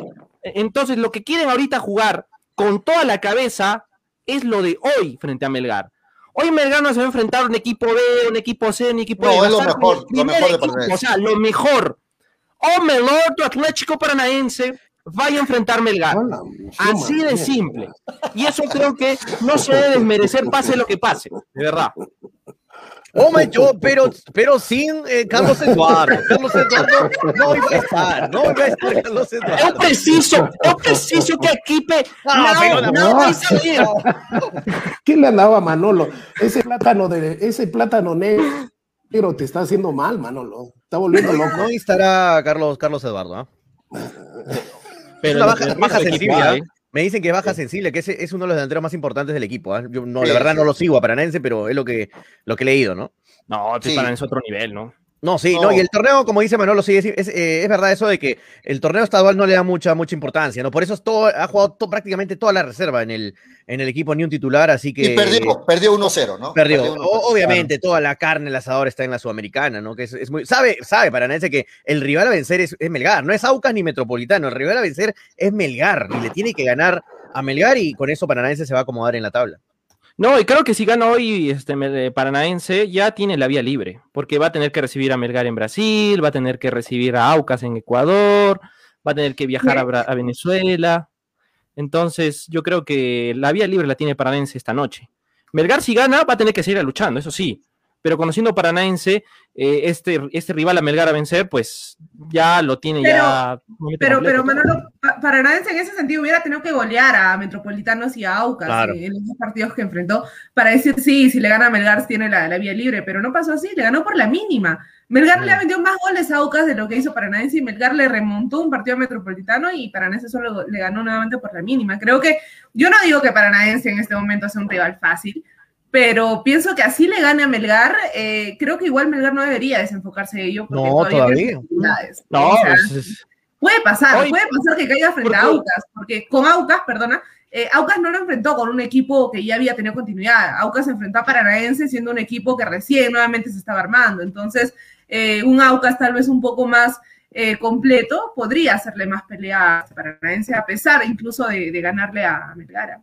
Entonces, lo que quieren ahorita jugar con toda la cabeza es lo de hoy frente a Melgar. Hoy Melgar no se va a enfrentar a un equipo B, un equipo C, un equipo No, D. es lo mejor, lo mejor de equipo. O sea, lo mejor. O Melor, tu Atlético Paranaense, vaya a enfrentar Melgar. Hola, Así de simple. Y eso creo que no se debe desmerecer, pase lo que pase, de verdad. Oh my God, pero, pero sin eh, Carlos Eduardo. Carlos Eduardo no iba a estar, no iba a estar Carlos Yo Eduardo. preciso, yo preciso que equipe Ah, pero no, la- no va a salir. ¿Qué le andaba a Manolo? Ese plátano de, ese plátano negro te está haciendo mal, Manolo. Está volviendo loco. No estará Carlos, Carlos Eduardo. ¿ah? Pero Una el- baja, el baja resto del Me dicen que es baja sensible, que ese es uno de los delanteros más importantes del equipo. ¿ah? Yo no, Sí, la verdad sí. no lo sigo a Paranense, pero es lo que, lo que he leído, ¿no? No, Sí. para es otro nivel, ¿no? No, sí, No. no. y el torneo, como dice Manolo, sí, es, es, eh, es verdad eso de que el torneo estadual no le da mucha, mucha importancia, ¿no? Por eso es todo, ha jugado to- prácticamente toda la reserva en el, en el equipo, ni un titular, así que. Y perdió, perdió 1-0, ¿no? Perdió. 1-0. O- obviamente, toda la carne, el asador está en la Sudamericana, ¿no? Que es, es muy. Sabe, sabe Paranaense que el rival a vencer es, es Melgar, no es Aucas ni Metropolitano, el rival a vencer es Melgar y le tiene que ganar a Melgar y con eso Paranaense se va a acomodar en la tabla. No, y creo que si gana hoy este me- Paranaense, ya tiene la vía libre, porque va a tener que recibir a Melgar en Brasil, va a tener que recibir a Aucas en Ecuador, va a tener que viajar a, a Venezuela. Entonces, yo creo que la vía libre la tiene Paranaense esta noche. Melgar, si gana, va a tener que seguir luchando, eso sí, pero conociendo Paranaense, eh, este, este rival a Melgar a vencer, pues ya lo tiene Pero- ya. Pero, pero Manolo, Pa- Paranaense en ese sentido hubiera tenido que golear a Metropolitanos y a Aucas Claro. eh, en esos partidos que enfrentó para decir sí, si le gana a Melgar tiene la, la vía libre, pero no pasó así, le ganó por la mínima. Melgar le ha vendido más goles a Aucas de lo que hizo Paranaense y Melgar le remontó un partido a Metropolitano y Paranaense solo le ganó nuevamente por la mínima. Creo que, yo no digo que Paranaense en este momento sea un rival fácil, pero pienso que así le gane a Melgar, eh, creo que igual Melgar no debería desenfocarse de ello. porque No, todavía. posibilidades. No, O sea, es- Puede pasar, puede pasar que caiga frente a Aucas, porque con Aucas, perdona, eh, Aucas no lo enfrentó con un equipo que ya había tenido continuidad. Aucas se enfrentó a Paranaense siendo un equipo que recién nuevamente se estaba armando. Entonces, eh, un Aucas tal vez un poco más eh, completo podría hacerle más pelea a Paranaense, a pesar incluso de, de ganarle a Melgar.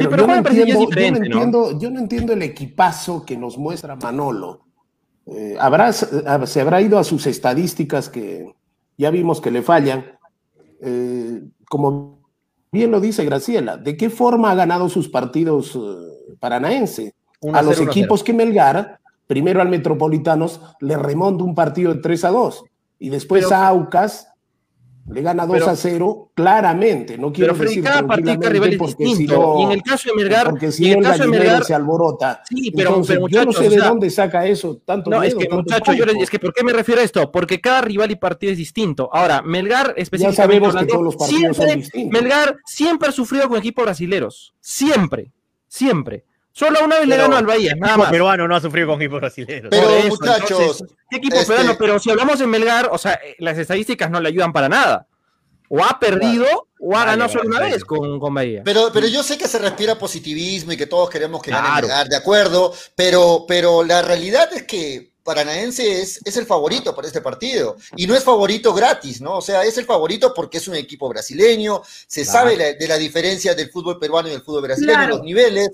Sí, pero yo, no entiendo, yo, no entiendo, yo no entiendo el equipazo que nos muestra Manolo. Eh, habrá, se habrá ido a sus estadísticas que ya vimos que le fallan. Eh, como bien lo dice Graciela, ¿de qué forma ha ganado sus partidos eh, paranaense? A los 0, 1 equipos que Melgar, primero al Metropolitanos, le remonta un partido de 3 a 2 y después Pero- a Aucas le gana 2 Pero- a 0 claramente. No quiero Pero decir cada partido, cada rival es porque si distinto. no- y en el caso de Melgar, porque si en el caso de Melgar, se alborota. Sí, pero- Entonces, pero yo no muchachos, sé de dónde saca eso tanto No, es miedo, que tanto muchacho, yo les- es que ¿por qué me refiero a esto? Porque cada rival y partido es distinto. Ahora, Melgar Ya específicamente sabemos que todos los partidos son siempre, distintos. Melgar siempre ha sufrido con equipos brasileros. Siempre, siempre. Solo una vez le ganó al Bahía, nada equipo más. peruano no ha sufrido con equipos brasileños. Pero, eso, muchachos, entonces, ¿qué equipo este- peruano? Pero si hablamos de Melgar, o sea, eh, las estadísticas no le ayudan para nada. O ha perdido o ha ganado vale, solo una vale. vez con, con Bahía. Pero, pero yo sé que se respira positivismo y que todos queremos que gane Claro. Melgar, de acuerdo, pero, pero la realidad es que Paranaense es, es el favorito para este partido y no es favorito gratis, ¿no? O sea, es el favorito porque es un equipo brasileño, se Claro. sabe la- de la diferencia del fútbol peruano y del fútbol brasileño, Claro. los niveles.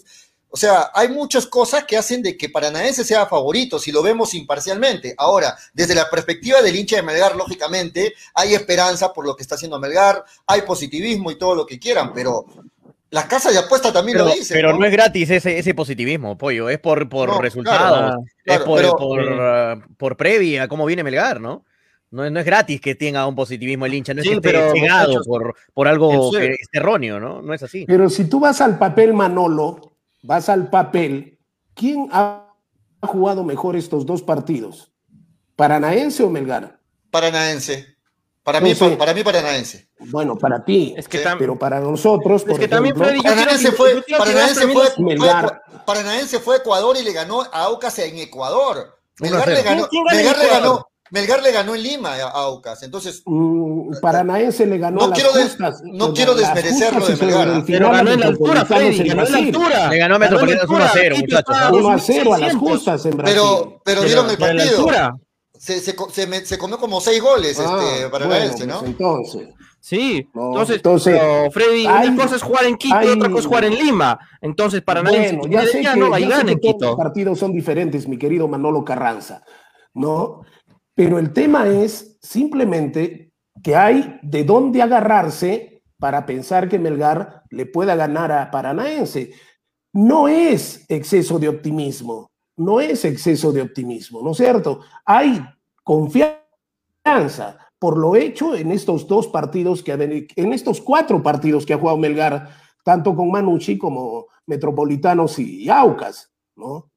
O sea, hay muchas cosas que hacen de que Paranaense sea favorito si lo vemos imparcialmente. Ahora, desde la perspectiva del hincha de Melgar, lógicamente, hay esperanza por lo que está haciendo Melgar, hay positivismo y todo lo que quieran, pero las casas de apuesta también Pero, lo dicen. pero ¿no? no es gratis ese, ese positivismo, pollo. Es por, por No, resultados, claro, es por, pero- por, uh, por previa, cómo viene Melgar, ¿no? No, es- no es gratis que tenga un positivismo el hincha, no es que esté cegado por, por algo que es erróneo, ¿no? No es así. Pero si tú vas al papel, Manolo, vas al papel, ¿quién ha jugado mejor estos dos partidos? ¿Paranaense o Melgar? Paranaense. Para mí, para mí Paranaense. Bueno, para ti, Es que pero para nosotros, Es por que también, ejemplo, Freddy, Paranaense que- fue, Paranaense fue, Melgar. Paranaense fue a Ecuador y le ganó a Aucas en Ecuador. Melgar 1-0. le ganó, ¿Quién gana en Melgar le ganó, Melgar le ganó en Lima a Aucas. Entonces, mm, Paranaense le ganó No a las quiero des- justas. no quiero desmerecerlo de Melgar, el ¿ah? Pero a ganó en la altura, Freddy, ganó en la altura. Le ganó a Metropolitanos Ganó en la 1-0, altura, muchachos, Quito ¿no? está 1 a 0 a las 2600. justas en Brasil. pero, pero vieron el partido. altura. Se, se, se, me- se comió como seis goles Ah, este, Paranaense, bueno, ¿no? pues entonces, Sí, No, entonces, entonces, pero, Freddy, hay- una cosa es jugar en Quito y hay- otra cosa es jugar en Lima. Entonces, para nadie Bueno, ya sé que, no, ahí ya sé gana que en todos Quito. los partidos son diferentes, mi querido Manolo Carranza, ¿no? Pero el tema es simplemente que hay de dónde agarrarse para pensar que Melgar le pueda ganar a Paranaense. No es exceso de optimismo, no es exceso de optimismo, ¿no es cierto? Hay confianza por lo hecho en estos dos partidos que en estos cuatro partidos que ha jugado Melgar, tanto con Manucci como Metropolitanos y Aucas, ¿no?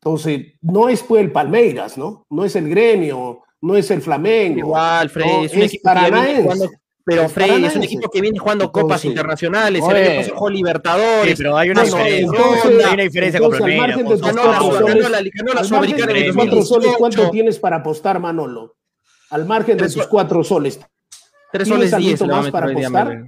Entonces, no es el Palmeiras, ¿no? No es el Gremio, no es el Flamengo. Igual, Freddy, no, es un es equipo que ya viene paranaense. jugando. Pero Es Freddy es un equipo que viene jugando copas Entonces, internacionales. El año pasado jugó Libertadores. Sí, pero hay una diferencia. entonces- hay una diferencia entonces, con al margen de tus cuatro soles, la, la al de tus el cuatro soles, ¿cuánto 2018. tienes para apostar, Manolo? Al margen de tus cuatro soles. Tres ¿Tienes soles algo 10 le va a más para apostar?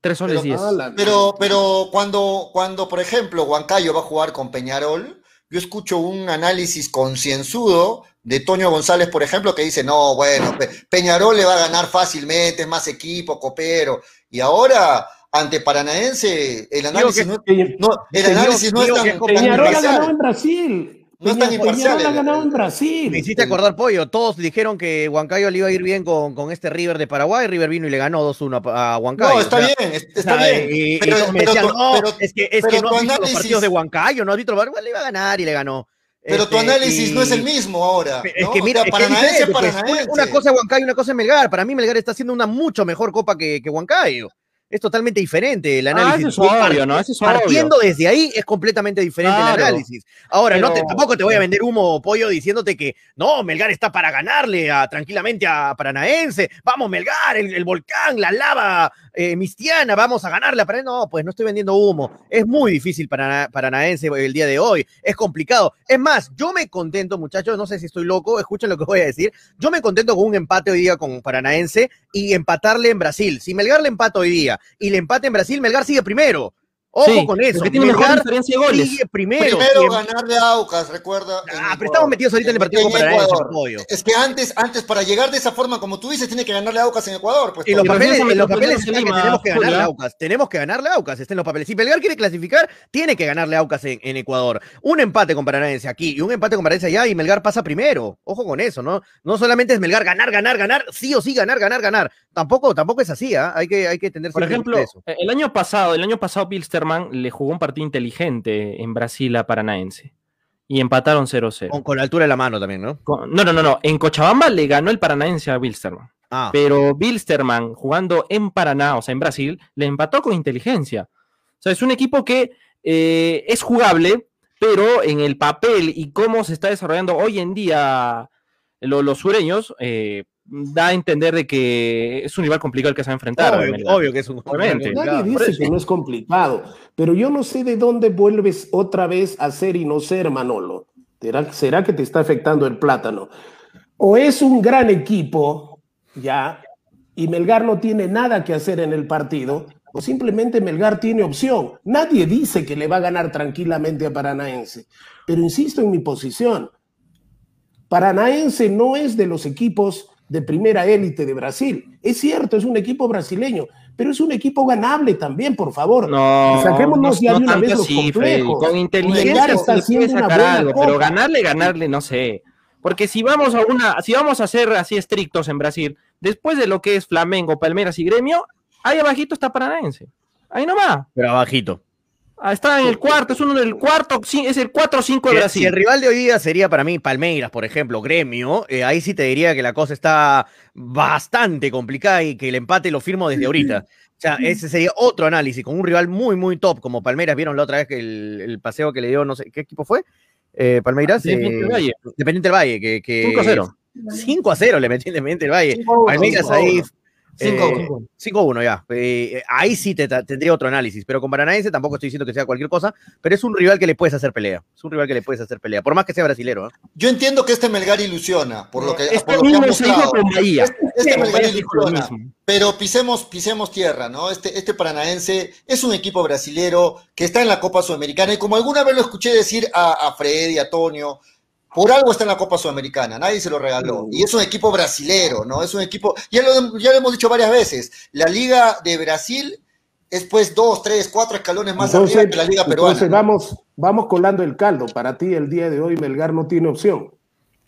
Tres soles Pero- 10. La- Pero, pero cuando, cuando, por ejemplo, Huancayo va a jugar con Peñarol, yo escucho un análisis concienzudo de Toño González, por ejemplo, que dice, no, bueno, Pe- Peñarol le va a ganar fácilmente, es más equipo, copero. Y ahora, ante Paranaense, el análisis que- no, no- el Digo- análisis no es digo tan, Peñarol ha ganado en Brasil. No es tan Peña- imparcial Peñarol ha ganado en Brasil. Me hiciste acordar, Pollo. Todos dijeron que Huancayo le iba a ir bien con, con este River de Paraguay. River vino y le ganó 2-1 a, a Huancayo. No, está o sea, bien, está bien. Y, y pero, todos me pero decían, tu- no, pero- es que, es pero que no has visto los análisis- partidos de Huancayo, no has visto, bueno, le iba a ganar y le ganó. Pero tu Este, análisis y- no es el mismo ahora. Es ¿no? que mira, O sea, es que es Paranaense, pues. Una cosa es Huancayo y una cosa es Melgar. Para mí Melgar está haciendo una mucho mejor copa que, que Huancayo. Es totalmente diferente el Ah, análisis. eso es obvio, ¿no? Eso es obvio. Partiendo desde ahí es completamente diferente el análisis. Ahora, no te- tampoco te voy a vender humo pollo diciéndote que no, Melgar está para ganarle a, tranquilamente a Paranaense. Vamos, Melgar, el, el volcán, la lava eh, mistiana, vamos a ganarle a Paranaense. No, pues no estoy vendiendo humo. Es muy difícil para Paranaense el día de hoy. Es complicado. Es más, yo me contento, muchachos, no sé si estoy loco, escuchen lo que voy a decir. Yo me contento con un empate hoy día con Paranaense y empatarle en Brasil. Si Melgar le empata hoy día y le empate en Brasil, Melgar sigue primero. Ojo Sí, con eso. porque tiene mejor diferencia de goles. sigue primero. Primero en- ganarle a Aucas, recuerda. Ah, pero estamos metidos ahorita en el partido En con Paranaense, Ecuador. Es que antes, antes, para llegar de esa forma, como tú dices, tiene que ganarle a Aucas en Ecuador. Pues, Y los papeles, en los papeles está que tenemos que ganarle a Aucas. Tenemos que ganarle a Aucas, está en los papeles. Si Belgar quiere clasificar, tiene que ganarle a Aucas en, en Ecuador. Un empate con Paranaense aquí y un empate con Paranaense allá y Melgar pasa primero. Ojo con eso, ¿no? No solamente es Melgar ganar, ganar, ganar, sí o sí ganar, ganar, ganar. Tampoco, tampoco es así, ¿ah? Hay que, hay que tener Por siempre ejemplo, eso. el año pasado, el año pasado Le jugó un partido inteligente en Brasil a Paranaense y empataron 0-0. Con, con la altura de la mano también, ¿no? Con- No, no, no, no. En Cochabamba le ganó el Paranaense a Bilsterman. Ah, Pero Bilsterman, jugando en Paraná, o sea, en Brasil, le empató con inteligencia. O sea, es un equipo que eh, es jugable, pero en el papel y cómo se está desarrollando hoy en día lo- los sureños, eh, da a entender de que es un rival complicado el que se va a enfrentar. obvio, que es un Obviamente. Nadie dice que no es complicado, pero yo no sé de dónde vuelves otra vez a ser y no ser, Manolo. ¿Será, será que te está afectando el plátano? O es un gran equipo, ya, y Melgar no tiene nada que hacer en el partido, o simplemente Melgar tiene opción. Nadie dice que le va a ganar tranquilamente a Paranaense, pero insisto en mi posición. Paranaense no es de los equipos de primera élite de Brasil. Es cierto, es un equipo brasileño, pero es un equipo ganable también, por favor. No, Saquémonos no, ya no de una vez los Freddy. complejos. Con inteligencia está haciendo una sacar buena algo, copa. pero ganarle, ganarle, no sé. Porque si vamos a una, si vamos a ser así estrictos en Brasil, después de lo que es Flamengo, Palmeiras y Gremio, ahí abajito está Paranaense. Ahí nomás. Pero abajito. Ah, Está en el cuarto, es uno del cuarto, es el 4-5 de Si- Brasil. Si el rival de hoy día sería para mí Palmeiras, por ejemplo, Gremio, eh, ahí sí te diría que la cosa está bastante complicada y que el empate lo firmo desde ahorita. O sea, ese sería otro análisis con un rival muy, muy top como Palmeiras. ¿Vieron la otra vez que el, el paseo que le dio, no sé, ¿qué equipo fue? Eh, Palmeiras. Independiente del eh, Valle. Independiente del Valle, que, que 5-0. 5 a 0 le metió Independiente del Valle. 5-1, Palmeiras 5-1. ahí. Cinco a eh, uno. 5-1 ya. Eh, ahí sí te, tendría otro análisis, pero con Paranaense tampoco estoy diciendo que sea cualquier cosa, pero es un rival que le puedes hacer pelea. Es un rival que le puedes hacer pelea, por más que sea brasilero. ¿eh? Yo entiendo que este Melgar ilusiona, por lo que, Este por lo que ha mostrado. con Bahía. Este Con Melgar ilusiona. Pero pisemos, pisemos tierra, ¿no? Este, este Paranaense es un equipo brasilero que está en la Copa Sudamericana y como alguna vez lo escuché decir a, a Freddy, a Tonio, por algo está en la Copa Sudamericana, nadie se lo regaló. Y es un equipo brasilero, ¿no? Es un equipo, ya lo, ya lo hemos dicho varias veces, la Liga de Brasil es pues dos, tres, cuatro escalones más Entonces, arriba que la Liga peruana. entonces vamos, vamos colando el caldo. Para ti el día de hoy Melgar no tiene opción.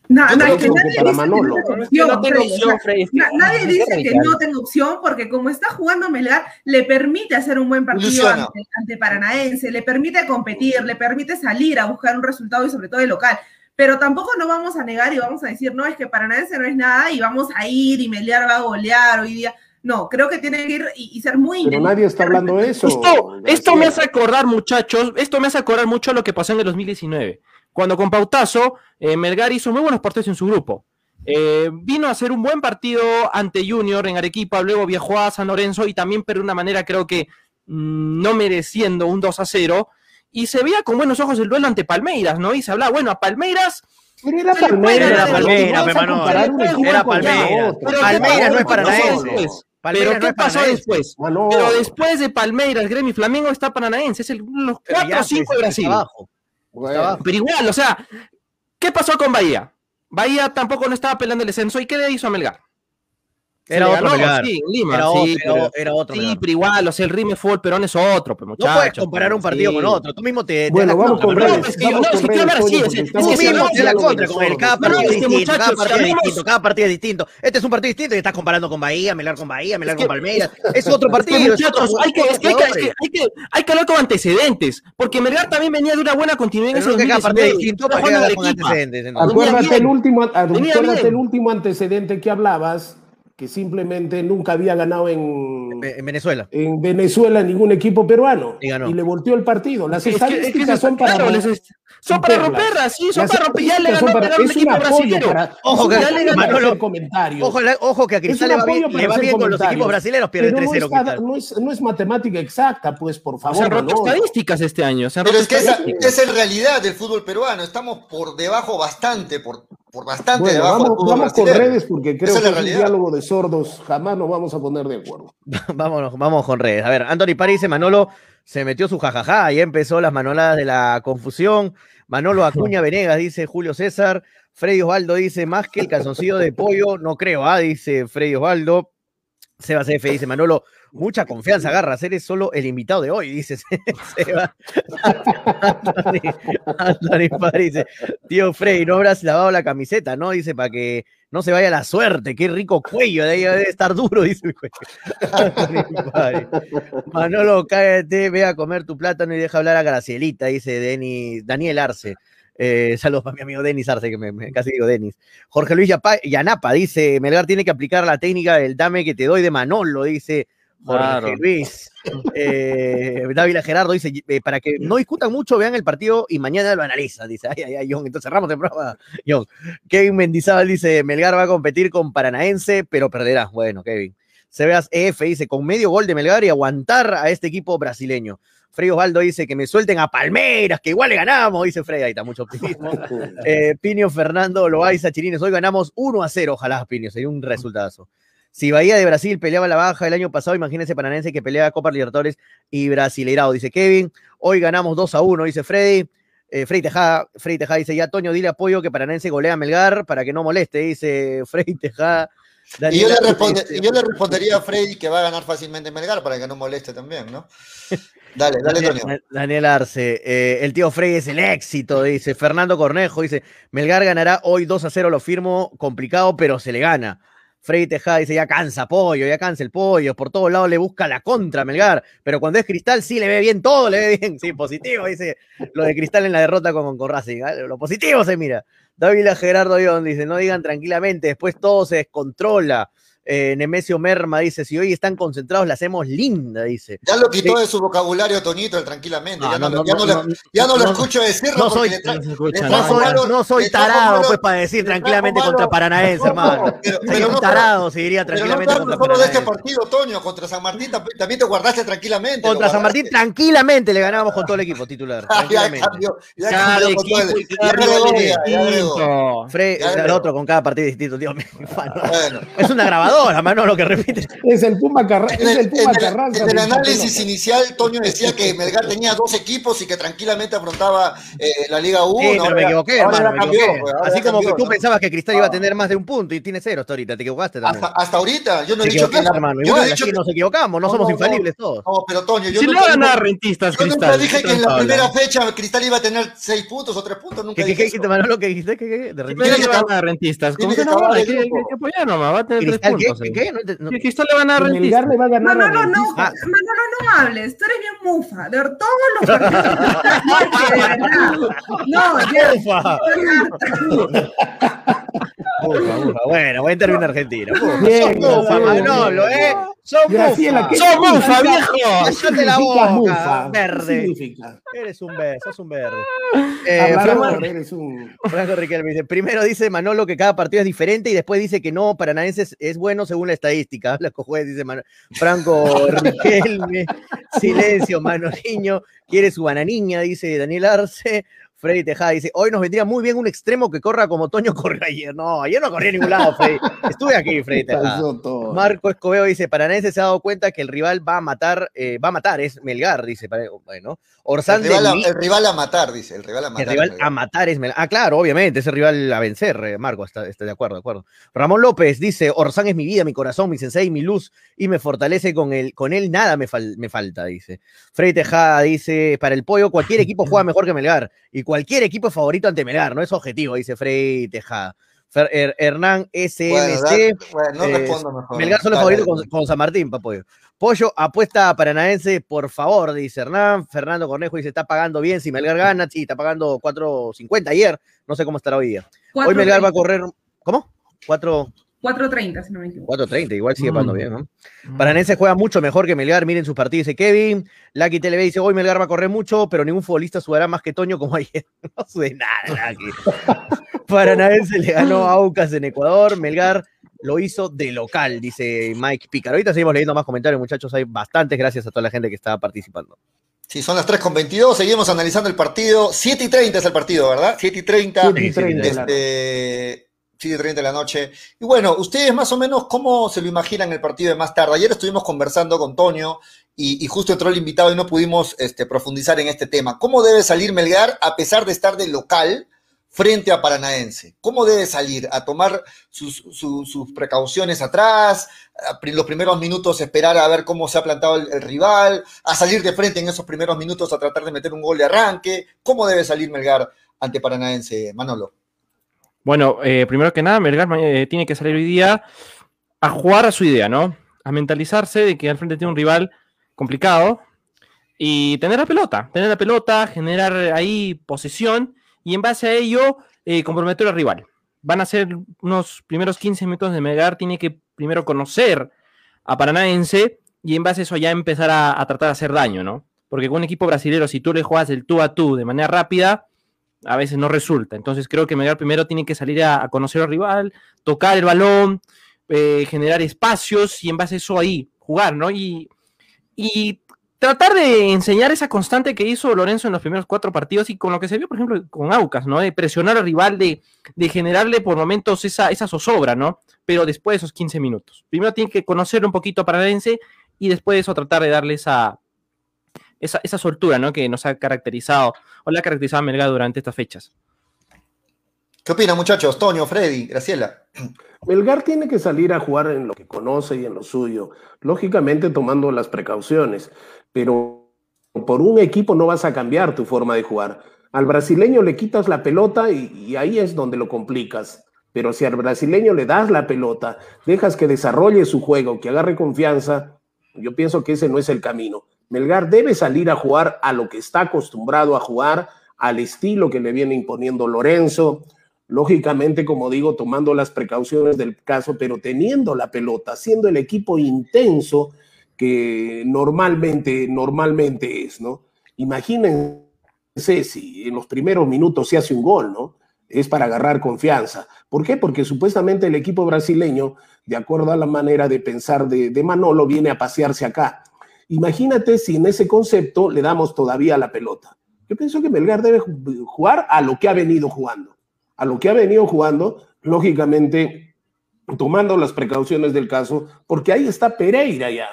No, no, es que nadie para dice Manolo. que no no opción, Freddy, Nadie dice que no tenga opción porque como está jugando Melgar, le permite hacer un buen partido ante, ante Paranaense, le permite competir, le permite salir a buscar un resultado y sobre todo de local. Pero tampoco nos vamos a negar y vamos a decir, no, es que Paranaense no es nada y vamos a ir y Melgar va a golear hoy día. No, creo que tiene que ir y, y ser muy Pero nadie está hablando de eso. Esto, me hace acordar, muchachos, esto me hace acordar mucho lo que pasó en el 2019, cuando con Pautazo, eh, Melgar hizo muy buenos partidos en su grupo. Eh, vino a hacer un buen partido ante Junior en Arequipa, luego viajó a San Lorenzo y también, pero de una manera creo que mm, no mereciendo un 2 a 0. Y se veía con buenos ojos el duelo ante Palmeiras, ¿no? Y se hablaba, bueno, a Palmeiras Pero era Palmeiras. Palmeiras, Era. Pero Palmeiras ¿qué no es pasó paranaense. después? Palmeiras Pero no ¿qué es pasó paranaense. después? Ah, no. Pero después de Palmeiras, Gremio y Flamengo está Paranaense, es el, los Pero 4 ya, o 5 pues, de Brasil. está abajo. Bueno, Pero igual, o sea, ¿qué pasó con Bahía? Bahía tampoco no estaba peleando el descenso y ¿qué le hizo a Melgar? Era otro Melgar. sí, en Lima, Era, sí, otro, era, pero- era otro. Sí, Melgar. pero igual, o sea, el Rime fue el Perón es otro, pues No muchachos. puedes comparar un partido sí. con otro. Tú mismo te. te Bueno, das vamos con no, es que yo- no, es que hablar así, es- que mismo te hablando contra con él. Cada partido No, es distinto. Cada partido es distinto. Cada partido es distinto. Este es un partido distinto y estás comparando con Bahía, Melgar con Bahía, que- con Palmeiras. Es otro partido. muchachos, hay que, es que hay, que, es que hay, que, hay que hablar con antecedentes, porque Melgar también venía de una buena continuidad en ese no que cada partido es 2019. distinto para con antecedentes. Acuérdate el el último antecedente que hablabas, que simplemente nunca había ganado en, En Venezuela. en Venezuela ningún equipo peruano Y ganó. le volteó el partido. Las Es que- es que estadísticas son para claro, les- son para romperlas. sí, son Las para romper. Ya le estadísticas ganó para- un es un equipo apoyo brasileño. para, Ojo, es que- apoyo para Manolo, hacer comentarios. Ojo, la- ojo que a Es Cristal le va bien, le va bien con los equipos brasileños, pierde Pero no, 3-0. está- Cristal. no es, no es matemática exacta, pues, por favor. Se han roto Manolo. estadísticas este año. Se han Pero roto es que esa, estadísticas. es realidad del fútbol peruano. Estamos por debajo bastante, por, por bastante Bueno, debajo vamos, vamos con redes porque creo es que la es un diálogo de sordos. Jamás nos vamos a poner de acuerdo. Vamos con redes. A ver, Anthony Pari dice, Manolo se metió su jajaja y empezó las manoladas de la confusión. Manolo Acuña Venegas, dice Julio César. Freddy Osvaldo dice, más que el calzoncillo de pollo, no creo, ah, dice Freddy Osvaldo. Sebas F dice, Manolo, mucha confianza agarras, eres solo el invitado de hoy, dice Seba. Anthony, Anthony dice, tío Freddy, no habrás lavado la camiseta, ¿no? Dice, para que no se vaya la suerte, qué rico cuello, de ahí debe estar duro, dice el cuello. Manolo, cállate, ve a comer tu plátano y deja hablar a Gracielita, dice Denis, Daniel Arce. Eh, saludos para mi amigo Denis Arce, que me- casi digo Denis. Jorge Luis Yapa- Yanapa dice: Melgar tiene que aplicar la técnica del dame que te doy de Manolo, dice Jorge Claro. Luis. Eh, Dávila Gerardo dice: eh, Para que no discutan mucho, vean el partido y mañana lo analizan. Dice: Ay, ay, ay, John. Entonces cerramos el programa, John. Kevin Mendizábal dice: Melgar va a competir con Paranaense, pero perderá. Bueno, Kevin. Sebas EF dice: Con medio gol de Melgar y aguantar a este equipo brasileño. Frey Osvaldo dice que me suelten a Palmeiras, que igual le ganamos, dice Frey, ahí está mucho optimismo. Eh, Pinio Fernando Loaiza Chirines, hoy ganamos 1 a 0, ojalá Pinio, sería un resultazo. Si Bahía de Brasil peleaba la baja el año pasado, imagínense Pananense que pelea Copa Libertadores y Brasileirao, dice Kevin. Hoy ganamos 2 a 1, dice Freddy. Eh, Freddy Tejada, Freddy Tejada dice, ya Toño, dile apoyo que Pananense golea a Melgar para que no moleste, dice Freddy Tejada. Y yo, le responde- yo respondería a Freddy que va a ganar fácilmente Melgar para que no moleste también, ¿no? Dale, dale, Daniel, Antonio. Daniel Arce, eh, el tío Frey es el éxito, dice Fernando Cornejo, dice, Melgar ganará hoy 2 a 0, lo firmo, complicado, pero se le gana. Frey Tejada dice, ya cansa pollo, ya cansa el pollo, por todos lados le busca la contra Melgar, pero cuando es Cristal sí le ve bien todo, le ve bien, sí, positivo, dice lo de Cristal en la derrota con, con Racing, ¿eh? lo positivo se mira. Dávila Gerardo Ion dice, no digan tranquilamente, después todo se descontrola. Eh, Nemesio Merma dice, si hoy están concentrados, la hacemos linda, dice. Ya lo quitó de su vocabulario Toñito el tranquilamente. Ya no, lo- escucho decirlo no soy- No soy, tarado, pues, para decir tranquilamente malo- contra Paranaense, No, hermano. un tarado, se diría Pero no tranquilamente contra solo de este Paranaense. partido, Toño, contra San Martín también te guardaste tranquilamente. Contra San Martín, tranquilamente le ganábamos con todo el equipo titular. Ya Tranquilamente. cambió, ya Cada otro con cada partido distinto, Dios mío. Es una grabadora, mano, lo que repite. Es el Puma, Carra- en es el, el Puma en el- Carranza. en el análisis inicial, Toño decía que Melgar tenía dos equipos y que tranquilamente afrontaba eh, la Liga 1. Sí, pero me equivoqué, ahora hermano, me cambió, equivoqué. pues, ahora Así como que tú ¿no? pensabas que Cristal iba a tener más de un punto y tiene cero hasta ahorita, te equivocaste también. Hasta, hasta ahorita, yo no he dicho que. hermano. yo no he dicho que- nos equivocamos, no No, somos no, infalibles todos. No, pero Toño, yo Si nunca digo- ganar rentistas, Yo nunca Cristal. dije ¿qué que en la primera fecha Cristal iba a tener seis puntos o tres puntos. Nunca ¿Qué, qué, dije qué eso. dijiste, Manolo? ¿Qué dijiste? De repente. ¿Quién le que ganar rentistas? tiene ¿Cómo que que no? Hay el que, que apoyar nomás, va a tener tres ¿Cristal qué? puntos. ¿Qué, qué? No te- no- Cristal le va a. Melgar le va a ganar a Manolo, no, Rentistas. Ah. Manolo, no hables, tú eres bien mufa. De todos los partidos. No, ya. Bueno, voy a intervenir en Argentina. Ufa. Bien, Son mufa, Manolo. ¿eh? Son Graciela, mufa. ¿qué ¡Sos mufa, viejo! ¿Qué Cállate la boca, verde. significa? Eres un verde, sos un verde. Eh, Hablador, Franco, eres un... Franco Riquelme dice, primero dice Manolo que cada partido es diferente y después dice que no, Paranaense es, es bueno según la estadística. La cojuez, dice Mano- Franco Riquelme. Silencio, Manoliño. Quiere su bananiña, dice Daniel Arce. Freddy Tejada dice, hoy nos vendría muy bien un extremo que corra como Toño corrió ayer. No, ayer no corrí a ningún lado, Freddy. Estuve aquí, Freddy Tejada. Marco Escobedo dice, Paranense se ha dado cuenta que el rival va a matar, eh, va a matar, es Melgar, dice. Bueno, Orsán el rival, a, el rival a matar, dice, el rival a matar. El rival a matar es Melgar. Ah, claro, obviamente, es el rival a vencer, eh, Marco, está, está, de acuerdo, de acuerdo. Ramón López dice, Orsán es mi vida, mi corazón, mi sensei, mi luz, y me fortalece con él, con él nada me, me falta, dice. Freddy Tejada dice, para el pollo, cualquier equipo juega mejor que Melgar, y cualquier equipo es favorito ante Melgar, no es objetivo, dice Frey Tejada. Hernán SMC. Bueno, eh, Melgar son los favoritos con, San Martín, Pollo. Pollo apuesta a Paranaense, por favor, dice Hernán. Fernando Cornejo dice: está pagando bien. Si Melgar gana, sí, está pagando 4.50 ayer. No sé cómo estará hoy día. Hoy Melgar va a correr. ¿Cómo? 4. 4.30, si no me equivoco. 4.30, igual sigue pagando mm. bien, ¿no? Mm. Paranense juega mucho mejor que Melgar, miren sus partidos, dice Kevin. Lucky TV dice, hoy Melgar va a correr mucho, pero ningún futbolista sudará más que Toño como ayer. no sube nada, Lucky. Paranaense le ganó a Aucas en Ecuador, Melgar lo hizo de local, dice Mike Picar. Ahorita seguimos leyendo más comentarios, muchachos, hay bastantes, gracias a toda la gente que está participando. Sí, son las 3 con 22, seguimos analizando el partido. 7 y 30 es el partido, ¿verdad? 7 y 30. 7 y 30. Este, 7.30 de la noche. Y bueno, ustedes más o menos, ¿cómo se lo imaginan el partido de más tarde? Ayer estuvimos conversando con Toño y, justo entró el invitado y no pudimos este, profundizar en este tema. ¿Cómo debe salir Melgar a pesar de estar de local frente a Paranaense? ¿Cómo debe salir? ¿A tomar sus, precauciones atrás? A los primeros minutos esperar a ver cómo se ha plantado el, el rival? ¿A salir de frente en esos primeros minutos a tratar de meter un gol de arranque? ¿Cómo debe salir Melgar ante Paranaense, Manolo? Bueno, eh, primero que nada, Melgar eh, tiene que salir hoy día a jugar a su idea, ¿no? A mentalizarse de que al frente tiene un rival complicado y tener la pelota, tener la pelota, generar ahí posesión y en base a ello eh, comprometer al rival. Van a ser unos primeros 15 minutos de Melgar, tiene que primero conocer a Paranaense y en base a eso ya empezar a, a tratar de hacer daño, ¿no? Porque con un equipo brasileño, si tú le juegas el tú a tú de manera rápida, a veces no resulta. Entonces creo que Melgar primero tiene que salir a, conocer al rival, tocar el balón, eh, generar espacios y en base a eso ahí jugar, ¿no? Y, y tratar de enseñar esa constante que hizo Lorenzo en los primeros cuatro partidos y con lo que se vio, por ejemplo, con Aucas, ¿no? De presionar al rival, de, de generarle por momentos esa, esa zozobra, ¿no? Pero después de esos 15 minutos. Primero tiene que conocer un poquito a Paradense y después de eso tratar de darle esa, esa, esa soltura ¿no? que nos ha caracterizado o la ha caracterizado a Melgar durante estas fechas. ¿Qué opinan, muchachos? Toño, Freddy, Graciela. Melgar tiene que salir a jugar en lo que conoce y en lo suyo, lógicamente tomando las precauciones, pero por un equipo no vas a cambiar tu forma de jugar. Al brasileño le quitas la pelota y, y ahí es donde lo complicas. Pero si al brasileño le das la pelota, dejas que desarrolle su juego, que agarre confianza, yo pienso que ese no es el camino. Melgar debe salir a jugar a lo que está acostumbrado a jugar, al estilo que le viene imponiendo Lorenzo, lógicamente, como digo, tomando las precauciones del caso, pero teniendo la pelota, siendo el equipo intenso que normalmente, normalmente es, ¿no? Imagínense si en los primeros minutos se hace un gol, ¿no? Es para agarrar confianza. ¿Por qué? Porque supuestamente el equipo brasileño, de acuerdo a la manera de pensar de, de Manolo, viene a pasearse acá Imagínate si en ese concepto le damos todavía la pelota. Yo pienso que Melgar debe jugar a lo que ha venido jugando. A lo que ha venido jugando, lógicamente, tomando las precauciones del caso, porque ahí está Pereira ya.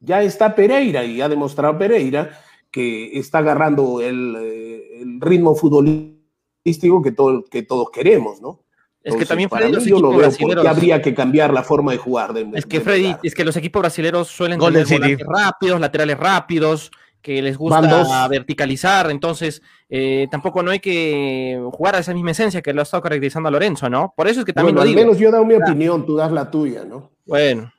Ya está Pereira y ha demostrado Pereira que está agarrando el, eh, ritmo futbolístico que, que todos queremos, ¿no? Es que también Freddy, los equipos brasileños. habría que cambiar la forma de jugar. es que Freddy, es que los equipos brasileños suelen tener rápidos, laterales rápidos, que les gusta verticalizar, entonces eh, tampoco no hay que jugar a esa misma esencia que lo ha estado caracterizando a Lorenzo, ¿no? Por eso es que también bueno, lo al menos yo he dado mi opinión, tú das la tuya, ¿no? Bueno.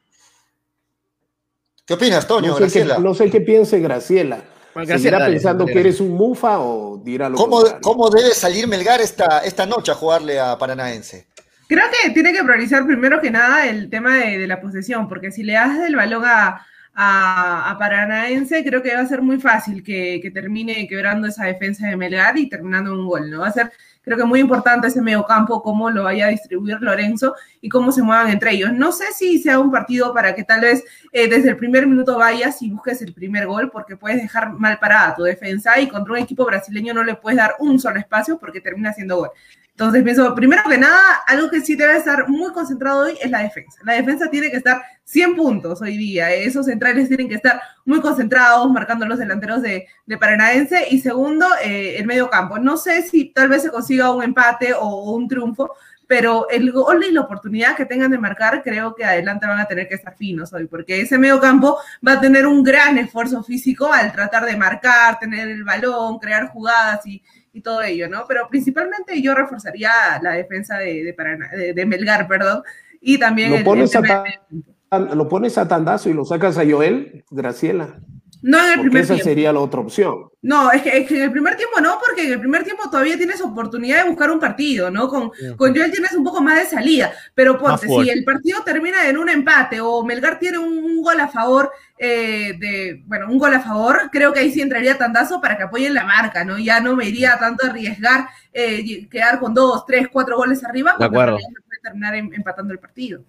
¿Qué opinas, Toño, no sé Qué, no sé qué piense Graciela. ¿Seguirá pensando que eres un mufa o dirá lo ¿Cómo, ¿Cómo debe salir Melgar esta, esta noche a jugarle a Paranaense? Creo que tiene que priorizar primero que nada el tema de, la posesión, porque si le das el balón a, a, a, Paranaense, creo que va a ser muy fácil que, que, termine quebrando esa defensa de Melgar y terminando un gol, ¿no? Va a ser, creo que muy importante ese mediocampo, cómo lo vaya a distribuir Lorenzo y cómo se muevan entre ellos. No sé si sea un partido para que tal vez eh, desde el primer minuto vayas y busques el primer gol, porque puedes dejar mal parada tu defensa y contra un equipo brasileño no le puedes dar un solo espacio porque termina siendo gol. Entonces pienso, primero que nada, algo que sí debe estar muy concentrado hoy es la defensa. La defensa tiene que estar 100 puntos hoy día. Esos centrales tienen que estar muy concentrados, marcando los delanteros de, de Paranaense. Y segundo, eh, el medio campo. No sé si tal vez se consiga un empate o un triunfo, pero el gol y la oportunidad que tengan de marcar, creo que adelante van a tener que estar finos hoy, porque ese medio campo va a tener un gran esfuerzo físico al tratar de marcar, tener el balón, crear jugadas y, y todo ello, ¿no? Pero principalmente yo reforzaría la defensa de, de, Paraná, de, de Melgar, perdón, y también lo pones, el a lo pones a tandazo y lo sacas a Joel, Graciela. No en el primer esa tiempo. sería la otra opción. No, es que, es que, en el primer tiempo no, porque en el primer tiempo todavía tienes oportunidad de buscar un partido, ¿no? Con, con Joel tienes un poco más de salida, pero ponte, si el partido termina en un empate o Melgar tiene un, un gol a favor, eh, de, bueno, un gol a favor, creo que ahí sí entraría tandazo para que apoyen la marca, ¿no? Ya no me iría tanto a arriesgar eh, quedar con dos, tres, cuatro goles arriba, porque de acuerdo. puede terminar empatando el partido.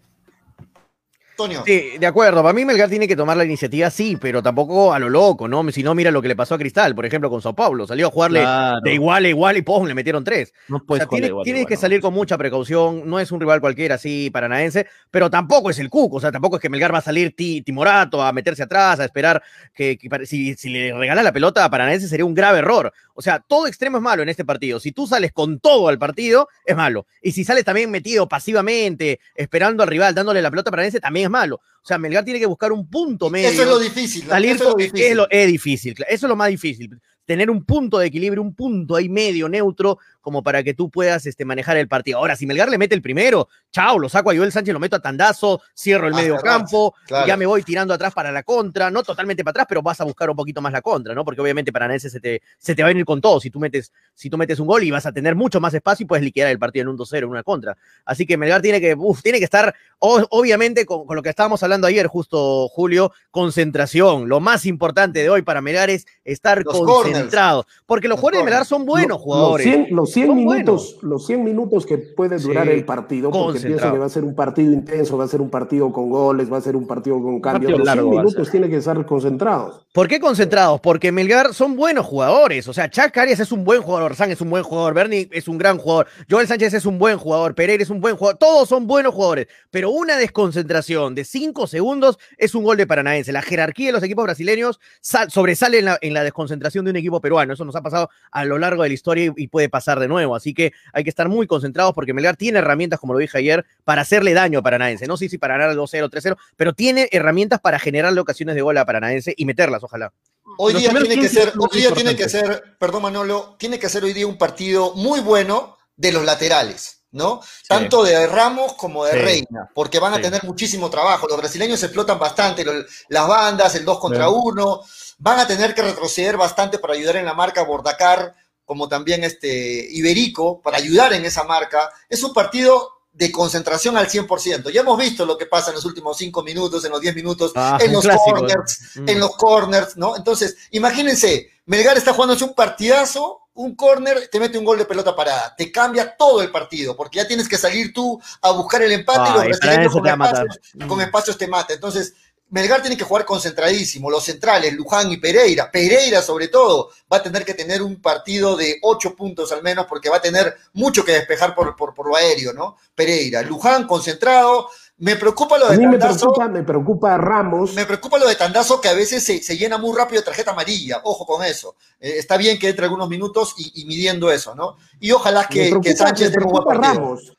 Antonio. Sí, de acuerdo. Para mí Melgar tiene que tomar la iniciativa, sí, pero tampoco a lo loco, ¿no? Si no, mira lo que le pasó a Cristal, por ejemplo, con Sao Paulo. Salió a jugarle claro. de igual a igual y ¡pum! le metieron tres. No puedes o sea, tiene, igual, tienes igual, que no. salir con mucha precaución. No es un rival cualquiera así paranaense, pero tampoco es el Cuco. O sea, tampoco es que Melgar va a salir timorato a meterse atrás, a esperar que, que si, si, le regala la pelota a Paranaense sería un grave error. O sea, todo extremo es malo en este partido. Si tú sales con todo al partido, es malo. Y si sales también metido pasivamente, esperando al rival, dándole la pelota a Paranaense, también es malo. O sea, Melgar tiene que buscar un punto medio. Eso es lo difícil. ¿no? Salir eso es, lo difícil. Es, lo, es difícil. Eso es lo más difícil. Tener un punto de equilibrio, un punto ahí medio, neutro, como para que tú puedas este, manejar el partido. Ahora, si Melgar le mete el primero, chao, lo saco a Joel Sánchez, lo meto a tandazo, cierro el Ah, medio campo, claro. ya me voy tirando atrás para la contra, no totalmente para atrás, pero vas a buscar un poquito más la contra, ¿no? Porque obviamente Paranaense se te, se te va a venir con todo si tú metes, si tú metes un gol y vas a tener mucho más espacio y puedes liquidar el partido en un 2-0, en una contra. Así que Melgar tiene que, uf, tiene que estar, o- obviamente, con, con lo que estábamos hablando ayer, justo Julio, concentración. Lo más importante de hoy para Melgar es estar Los concentrado. Porque los, Los jugadores de Melgar son buenos Lo- jugadores. Los 100, los 100 Son minutos, los 100 minutos que puede durar Sí, el partido, porque pienso que va a ser un partido intenso, va a ser un partido con goles, va a ser un partido con cambios. Los 100 largo va a minutos tienen que estar concentrados. ¿Por qué concentrados? Porque Melgar son buenos jugadores. O sea, Chuck Arias es un buen jugador, San es un buen jugador, Bernie es un gran jugador, Joel Sánchez es un buen jugador, Pereira es un buen jugador. Todos son buenos jugadores. Pero una desconcentración de cinco segundos es un gol de Paranaense. La jerarquía de los equipos brasileños sal- sobresale en la, en la desconcentración de un equipo peruano. Eso nos ha pasado a lo largo de la historia y, y puede pasar de nuevo. Así que hay que estar muy concentrados porque Melgar tiene herramientas, como lo dije ayer, para hacerle daño a Paranaense. No sé si para ganar el 2-0, 3-0, pero tiene herramientas para generarle ocasiones de gol a Paranaense y meterlas, ojalá. Hoy día tiene que 15 ser, hoy día tiene que ser, perdón Manolo, tiene que ser hoy día un partido muy bueno de los laterales, ¿no? Tanto de Ramos como de Sí. Reina, porque van a Sí. tener muchísimo trabajo. Los brasileños explotan bastante los- las bandas, el 2 contra Sí. 1. Van a tener que retroceder bastante para ayudar en la marca Bordacar, como también este Iberico, para ayudar en esa marca. Es un partido de concentración al 100%. Ya hemos visto lo que pasa en los últimos 5 minutos, en los 10 minutos, Ah, en los clásico. corners, Mm. en los corners, ¿no? Entonces, imagínense, Melgar está jugándose un partidazo, un corner, te mete un gol de pelota parada, te cambia todo el partido, porque ya tienes que salir tú a buscar el empate y los Ay, brasileños con espacios, con espacios te mata. Entonces, Melgar tiene que jugar concentradísimo, los centrales, Luján y Pereira, Pereira sobre todo, va a tener que tener un partido de ocho puntos al menos, porque va a tener mucho que despejar por, por, por lo aéreo, ¿no? Pereira, Luján concentrado, me preocupa lo A de mí me preocupa, me preocupa Ramos. Me preocupa lo de Tandazo que a veces se, se llena muy rápido de tarjeta amarilla. Ojo con eso. Eh, está bien que entre algunos minutos y, y midiendo eso, ¿no? Y ojalá me que, preocupa, que Sánchez me tenga un buen preocupa. Ramos.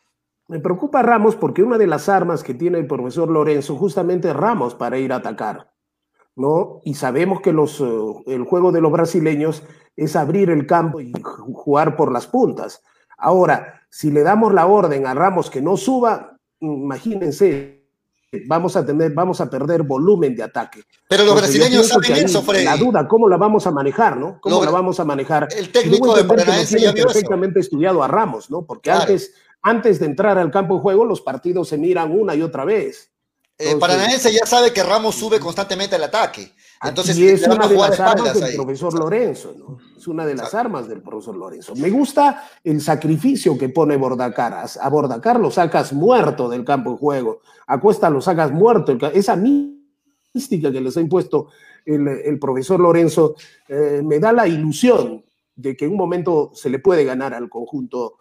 Me preocupa Ramos porque una de las armas que tiene el profesor Lorenzo justamente es Ramos para ir a atacar. ¿no? Y sabemos que los, eh, el juego de los brasileños es abrir el campo y ju- jugar por las puntas. Ahora, si le damos la orden a Ramos que no suba, imagínense, vamos a tener, vamos a perder volumen de ataque. Pero los Entonces, brasileños saben eso, Freddy. La duda, ¿cómo la vamos a manejar, no? ¿Cómo la vamos a manejar? El técnico de Paranaense ya vio eso. perfectamente estudiado a Ramos, ¿no? Porque Claro. antes, antes de entrar al campo de juego, los partidos se miran una y otra vez. Eh, Paranaense ya sabe que Ramos sube constantemente al ataque. Entonces, y es una de las armas del ahí. profesor Lorenzo, ¿no? Es una de las armas del profesor Lorenzo. Me gusta el sacrificio que pone Bordacaras. A Bordacar lo sacas muerto del campo de juego. A Cuesta lo sacas muerto. Esa mística que les ha impuesto el, el profesor Lorenzo eh, me da la ilusión de que en un momento se le puede ganar al conjunto,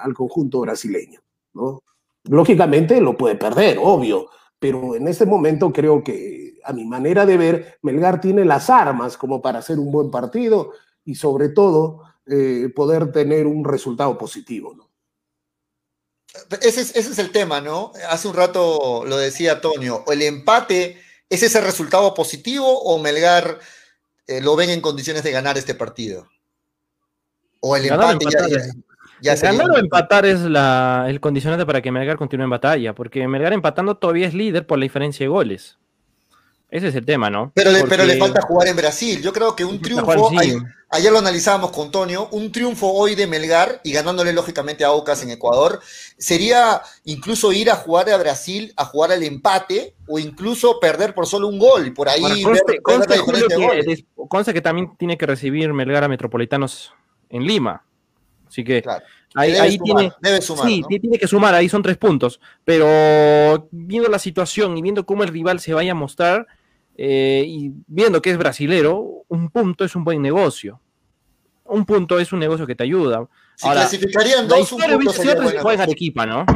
al conjunto brasileño, ¿no? Lógicamente lo puede perder, obvio, pero en este momento creo que, a mi manera de ver, Melgar tiene las armas como para hacer un buen partido y sobre todo eh, poder tener un resultado positivo. ¿no? Ese es, ese es el tema, ¿no? Hace un rato lo decía Antonio. ¿El empate es ese resultado positivo o Melgar eh, lo ven en condiciones de ganar este partido? O el Ganar empate ya, ya- ya Ganar o empatar es la, el condicionante para que Melgar continúe en batalla, porque Melgar empatando todavía es líder por la diferencia de goles. Ese es el tema, ¿no? Pero le, pero le falta jugar en Brasil. Yo creo que un triunfo, sí. ayer, ayer lo analizábamos con Tonio, un triunfo hoy de Melgar y ganándole lógicamente a Aucas en Ecuador, sería incluso ir a jugar a Brasil, a jugar al empate o incluso perder por solo un gol por ahí Ahora, conste, ver conste, Julio, que, conste que también tiene que recibir Melgar a Metropolitanos en Lima. Así que Claro. ahí, Debe ahí sumar, tiene, debe sumar, sí, tiene que sumar, ahí son tres puntos. Pero viendo la situación y viendo cómo el rival se vaya a mostrar eh, y viendo que es brasilero, un punto es un buen negocio. Un punto es un negocio que te ayuda. Si Ahora, clasificarían La dos, un punto sería buena cosa. Arequipa, ¿no?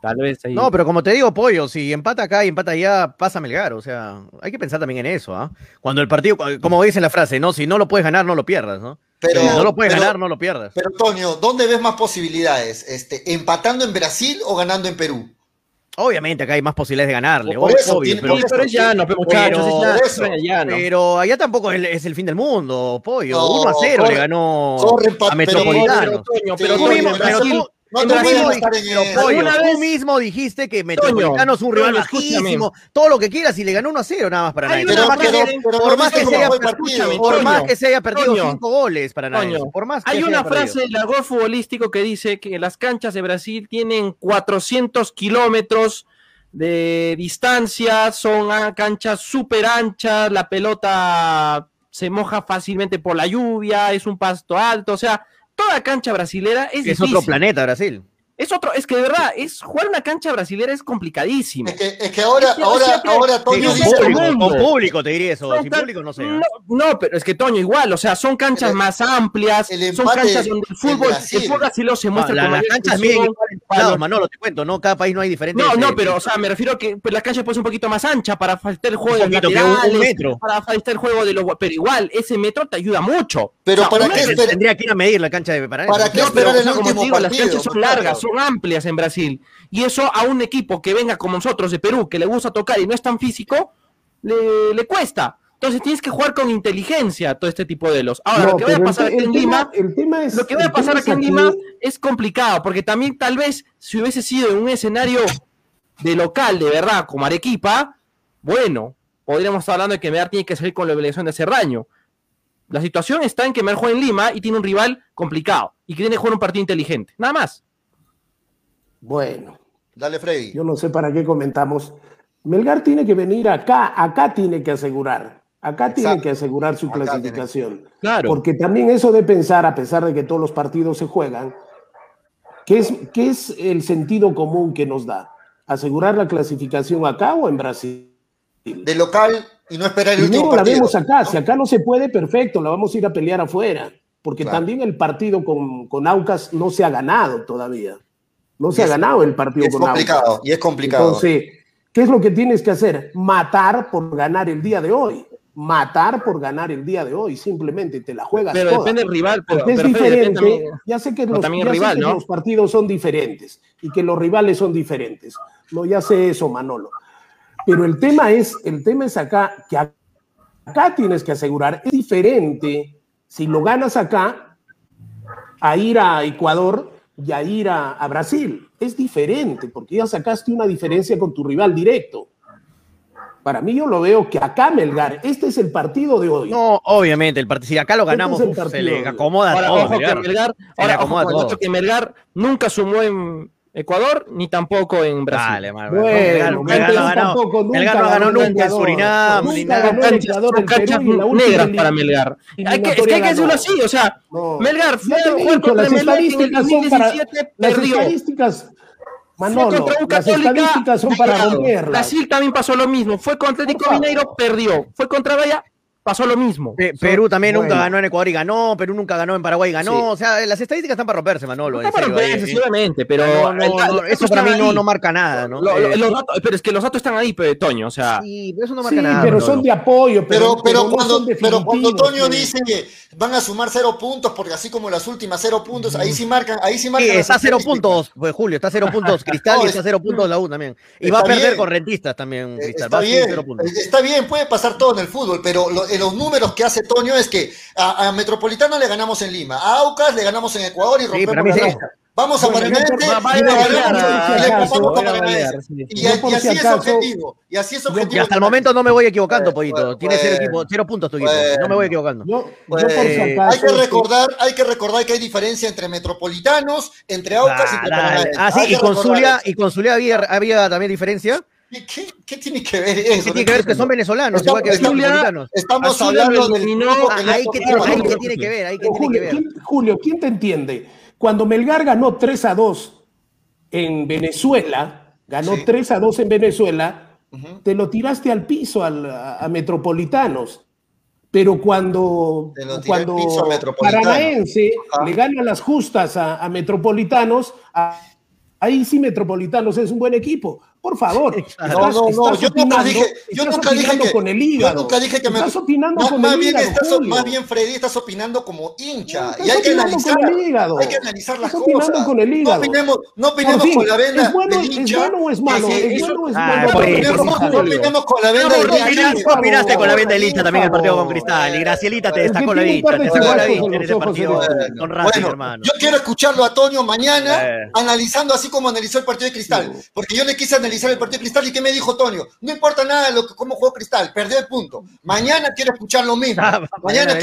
Tal vez ahí. No, pero como te digo, Pollo, si empata acá y empata allá, pasa Melgar. O sea, hay que pensar también en eso, ¿ah? Cuando el partido, como dice la frase, no, si no lo puedes ganar, no lo pierdas, ¿no? Pero, si no lo puedes pero- ganar, no lo pierdas. Pero Antonio, ¿dónde ves más posibilidades? Este, ¿Empatando en Brasil o ganando en Perú? Obviamente acá hay más posibilidades de ganarle, Por eso, obvio, tiene- pero, Sí, pero es llano, pero muchachos, es Pero- es llano. pero allá tampoco es el, es el fin del mundo, Pollo. No, 1 a 0 corre- le ganó corre a pero- Metropolitano. Pero, Toño, pero Sí, Tú mismo, pero tú- No estar en tú mismo dijiste que Metropolitano es un rival bajísimo, todo lo que quieras, y le ganó 1 a 0 nada más para Hay nadie. Por más que. Por más se haya perdido Toño, 5 goles para nadie. Toño, Por más que Hay una frase del argot futbolístico que dice que las canchas de Brasil tienen 400 kilómetros de distancia, son canchas súper anchas, la pelota se moja fácilmente por la lluvia, es un pasto alto, o sea, toda cancha brasilera es, Es difícil. otro planeta, Brasil. Es otro, es que de verdad, es jugar una cancha brasilera es complicadísimo. Es que, es que ahora, Es que ahora, siempre- ahora Toño dice- público, con público te diría eso. Sin público no sé. ¿eh? No, no, pero es que Toño, igual, o sea, son canchas El- más amplias, son canchas donde el fútbol, Brasil. el fútbol brasileño se No, muestra la- las canchas igual Manolo, te cuento, ¿no? Cada país no hay diferentes. No, no, eh, pero, o sea, me refiero a que pues, la cancha puede ser un poquito más ancha para facilitar el juego Un de un- laterales, metro. para facilitar el juego de los... Pero igual, ese metro te ayuda mucho. Pero O sea, ¿para qué Tendría que ir a medir la cancha de Paraná. ¿Para qué esperar el último digo, las partido, canchas son largas, son amplias en Brasil. Y eso a un equipo que venga como nosotros de Perú, que le gusta tocar y no es tan físico, le, le cuesta. Entonces tienes que jugar con inteligencia todo este tipo de los. Ahora, No, lo que vaya a pasar aquí en Lima, lo que vaya a pasar aquí en Lima es complicado, porque también tal vez si hubiese sido en un escenario de local, de verdad, como Arequipa, bueno, podríamos estar hablando de que Melgar tiene que salir con la obligación de hacer daño. La situación está en que Melgar juega en Lima y tiene un rival complicado y que tiene que jugar un partido inteligente. Nada más. Bueno, Dale, Freddy. yo no sé para qué comentamos. Melgar tiene que venir acá, acá tiene que asegurar, acá tiene que asegurar su Acá clasificación. Claro. Porque también eso de pensar, a pesar de que todos los partidos se juegan, ¿qué es, qué es el sentido común que nos da? ¿Asegurar la clasificación acá o en Brasil? De local y no esperar el último Primero la vemos acá, ¿no? si acá no se puede, perfecto, la vamos a ir a pelear afuera, porque Claro. también el partido con, con Aucas no se ha ganado todavía. No se Y ha es- ganado el partido Es complicado, y es complicado. Entonces, ¿qué es lo que tienes que hacer? Matar por ganar el día de hoy. Matar por ganar el día de hoy, simplemente te la juegas Pero toda. depende del rival. Pero, es diferente, también- ya sé que, los, también ya el sé rival, que ¿no? los partidos son diferentes y que los rivales son diferentes. No, ya sé eso, Manolo. Pero el tema es, el tema es acá, que acá tienes que asegurar, es diferente si lo ganas acá a ir a Ecuador y a ir a, a Brasil. Es diferente, porque ya sacaste una diferencia con tu rival directo. Para mí yo lo veo que acá Melgar, este es el partido de hoy. No, obviamente, el partido, si acá lo ganamos, Este es el uf, se le acomoda Ahora, todo. ojo que Melgar. Melgar, le ahora, ojo todo. que Melgar nunca sumó en, Ecuador, ni tampoco en Brasil. Vale, mal, bueno, Melgar, no ganó, tampoco, Melgar no ganó nunca en Surinam, ni nada. Con canchas negras para Melgar. Hay que, es que hay que decirlo así, o sea, no. Melgar fue a jugar contra Melgar en 2017, perdió. Las estadísticas, Manolo, fue contra un las estadísticas son para romperlas. Brasil también pasó lo mismo, fue contra Atlético Mineiro, perdió. Fue contra Bahía, pasó lo mismo. Perú también nunca ganó en Ecuador y ganó, Perú nunca ganó en Paraguay y ganó. O sea, las estadísticas están para romperse, Manolo. Están para romperse, eh. sí. obviamente, pero no, eso para mí no, marca nada, ¿no? Eh. Los datos, pero es que los datos están ahí, pero, Toño, o sea. Sí, pero eso no marca sí, nada. Pero son de apoyo, pero, pero, cuando, Toño dice que van a sumar cero puntos, porque así como las últimas cero puntos, ahí sí marcan, ahí sí marcan. está cero puntos, pues, Julio, está cero puntos Cristal y está cero puntos la U también. Y va a perder con rentistas también, eh, Cristal. Está bien, está bien, puede pasar todo en el fútbol, pero los números que hace Toño es que a, a, Metropolitano le ganamos en Lima, a Aucas le ganamos en Ecuador y rompemos sí, la sí. Vamos a Paranaense y le a Y así es objetivo. Y hasta el momento no me voy equivocando, pues, Pollito. Pues, Tiene pues, cero, puntos tu equipo. no me voy equivocando. hay, que recordar, hay que recordar que hay diferencia entre metropolitanos, entre Aucas y Paranaense. Ah, sí, y con Zulia, había, había también diferencia. ¿Qué, qué, qué tiene que ver eso? ¿Qué tiene que ver que son venezolanos? Estamos, igual que estamos, estamos hablando del ahí, que tiene, ahí que tiene que ver, ahí que Julio, que ver. Julio, ¿quién te entiende? Cuando Melgar ganó 3 a 2 en Venezuela, ganó sí. 3 a 2 en Venezuela, uh -huh. te lo tiraste al piso al, a, a Metropolitanos pero cuando, cuando Paranaense Ajá. le gana las justas a, a Metropolitanos, a, ahí sí Metropolitanos es un buen equipo, por favor. Claro. Estás, no, no, no. Yo nunca dije, yo nunca dije que. Con el. Yo nunca dije que me. Estás opinando no, con más el bien hígado. Estás, más bien, Freddy, estás opinando como hincha. No, y hay que analizar. Con el hígado. Hay que analizar las estás cosas. opinando con el hígado. No opinemos, no opinemos fin, con la vena. ¿Es bueno, del hincha. ¿Es bueno o es malo? ¿Es bueno o es ah, malo? No opinemos con la vena del hincha. opinaste con la vena del hincha también el partido con Cristal. Y Gracielita te destacó la vista. Te destacó la vista en ese partido con Racing, hermano. Yo quiero escucharlo a Toño mañana eh. analizando así como analizó el partido de Cristal. Porque yo le quise analizar analizar el partido Cristal y qué me dijo Tonio. No importa nada lo que, cómo jugó Cristal, perdió el punto. Mañana quiere escuchar lo mismo. Ah, mañana,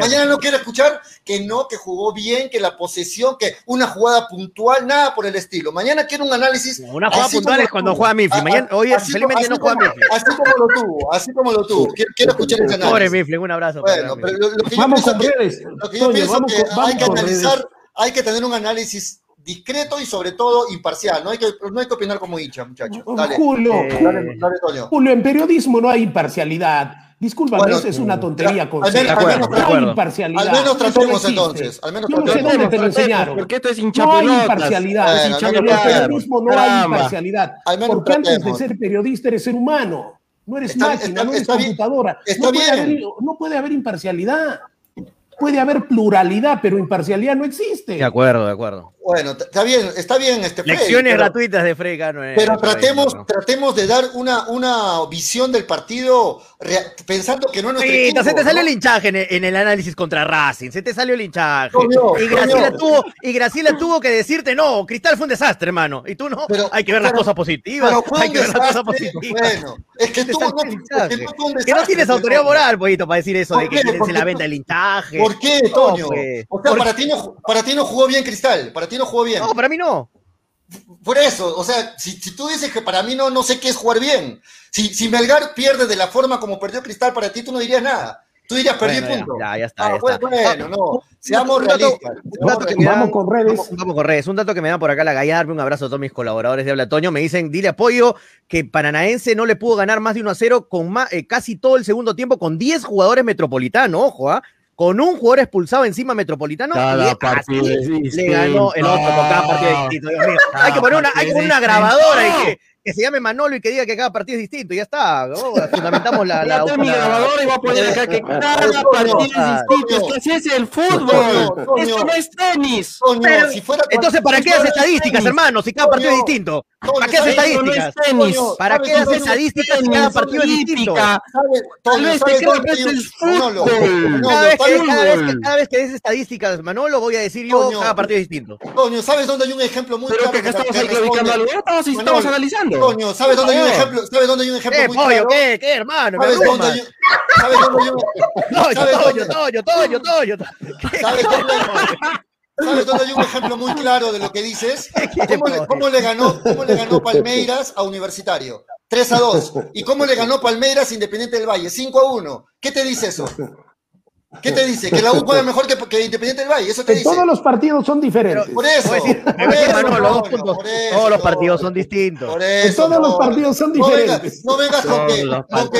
mañana, no quiere escuchar que no, que jugó bien, que la posesión, que una jugada puntual, nada por el estilo. Mañana quiere un análisis. Una jugada puntual es cuando juega Mifflin. Ah, mañana, ah, hoy así, no juega Mifflin. Así como lo tuvo, así como lo tuvo. Quiero, escuchar ese análisis. Pobre Mifflin, un abrazo. Bueno, pero lo, que yo vamos pienso con que, Lo que hay que analizar, hay que tener un análisis discreto y sobre todo imparcial. No hay que, no hay que opinar como hincha, muchachos. Oh, dale. Julio, eh, Julio. En periodismo no hay imparcialidad. Discúlpame, bueno, es una tontería con al, menos, al, no hay imparcialidad. Al menos tratemos entonces. Al menos Yo no sé dónde te lo enseñaron. Porque esto es hinchapelotas. No hay imparcialidad. En el periodismo no hay imparcialidad. Porque antes de ser periodista eres ser humano. No eres máquina, no eres computadora. No puede haber imparcialidad. Puede haber pluralidad, pero imparcialidad no existe. De acuerdo, de acuerdo. Bueno, está bien, está bien este Lecciones pero, gratuitas de Freddy Cano. Eh, pero tratemos, tratemos de dar una, una visión del partido pensando que no nos. Se te salió el hinchaje en el, análisis contra Racing, se te salió el hinchaje. Y, Graciela tuvo, y Graciela tuvo que decirte, no, Cristal fue un desastre, hermano. Y tú no, pero, hay que ver las cosas positivas. hay que ver las cosas positivas. Bueno, es que tú, no, desastre, que no tienes autoridad moral, pollito, para decir eso de que se la venda el hinchaje. ¿Por qué, Toño? Pues. o sea, para ti no jugó bien Cristal, para ti no jugó bien. No, para mí no. Por eso, o sea, si, si, tú dices que para mí no, no sé qué es jugar bien. Si, si Melgar pierde de la forma como perdió Cristal, para ti tú no dirías nada. Tú dirías, perdí bueno, punto. Ya, ya está. Ah, ya está. Bueno, no. Seamos realistas. Un dato que vamos con redes. Vamos, vamos, con redes. Un dato que me dan por acá la Gallarme. Un abrazo a todos mis colaboradores de Habla Toño. Me dicen, dile apoyo que Paranaense no le pudo ganar más de 1 a 0 con más, eh, casi todo el segundo tiempo con 10 jugadores metropolitanos. Ojo, ¿eh? con un jugador expulsado encima metropolitano y le ganó el otro con hay que poner una, grabadora y que se llame Manolo y que diga que cada partido es distinto, ya está. Fundamentamos la. la, la mi grabador y voy a poner acá que cada partido es distinto. Es que así es el fútbol. Esto no es tenis. Pero, entonces, ¿para qué haces estadísticas, hermano? Si cada partido es distinto. ¿Para qué haces estadísticas? ¿Para qué haces estadísticas si cada partido es distinto? Tal vez es fútbol. Cada vez que dices estadísticas, Manolo, voy a decir yo cada partido es distinto. Toño, ¿sabes dónde hay un ejemplo muy claro? Que acá. Estamos analizando. ¿sabes dónde hay un ejemplo? ¿Sabes dónde hay un ejemplo? ¿Qué, muy pollo, claro? ¿qué, qué, hermano? ¿Sabes dónde hay un ¿Sabes dónde hay un Toño, Toño, ¿Sabes dónde hay un ejemplo muy claro de lo que dices? ¿Cómo le, cómo le ganó, cómo le ganó Palmeiras a Universitario? 3 a 2. ¿Y cómo le ganó Palmeiras Independiente del Valle? 5 a 1. ¿Qué te dice eso? ¿Qué te dice? Que la U juega mejor que, que Independiente del Valle. Eso te Que dice. todos los partidos son diferentes. Por eso. Decir, por eso, Manolo, dos Antonio, puntos. por eso, Todos los partidos son distintos. Por Que todos los no. partidos son No vengas, diferentes. no vengas con Todos que, los con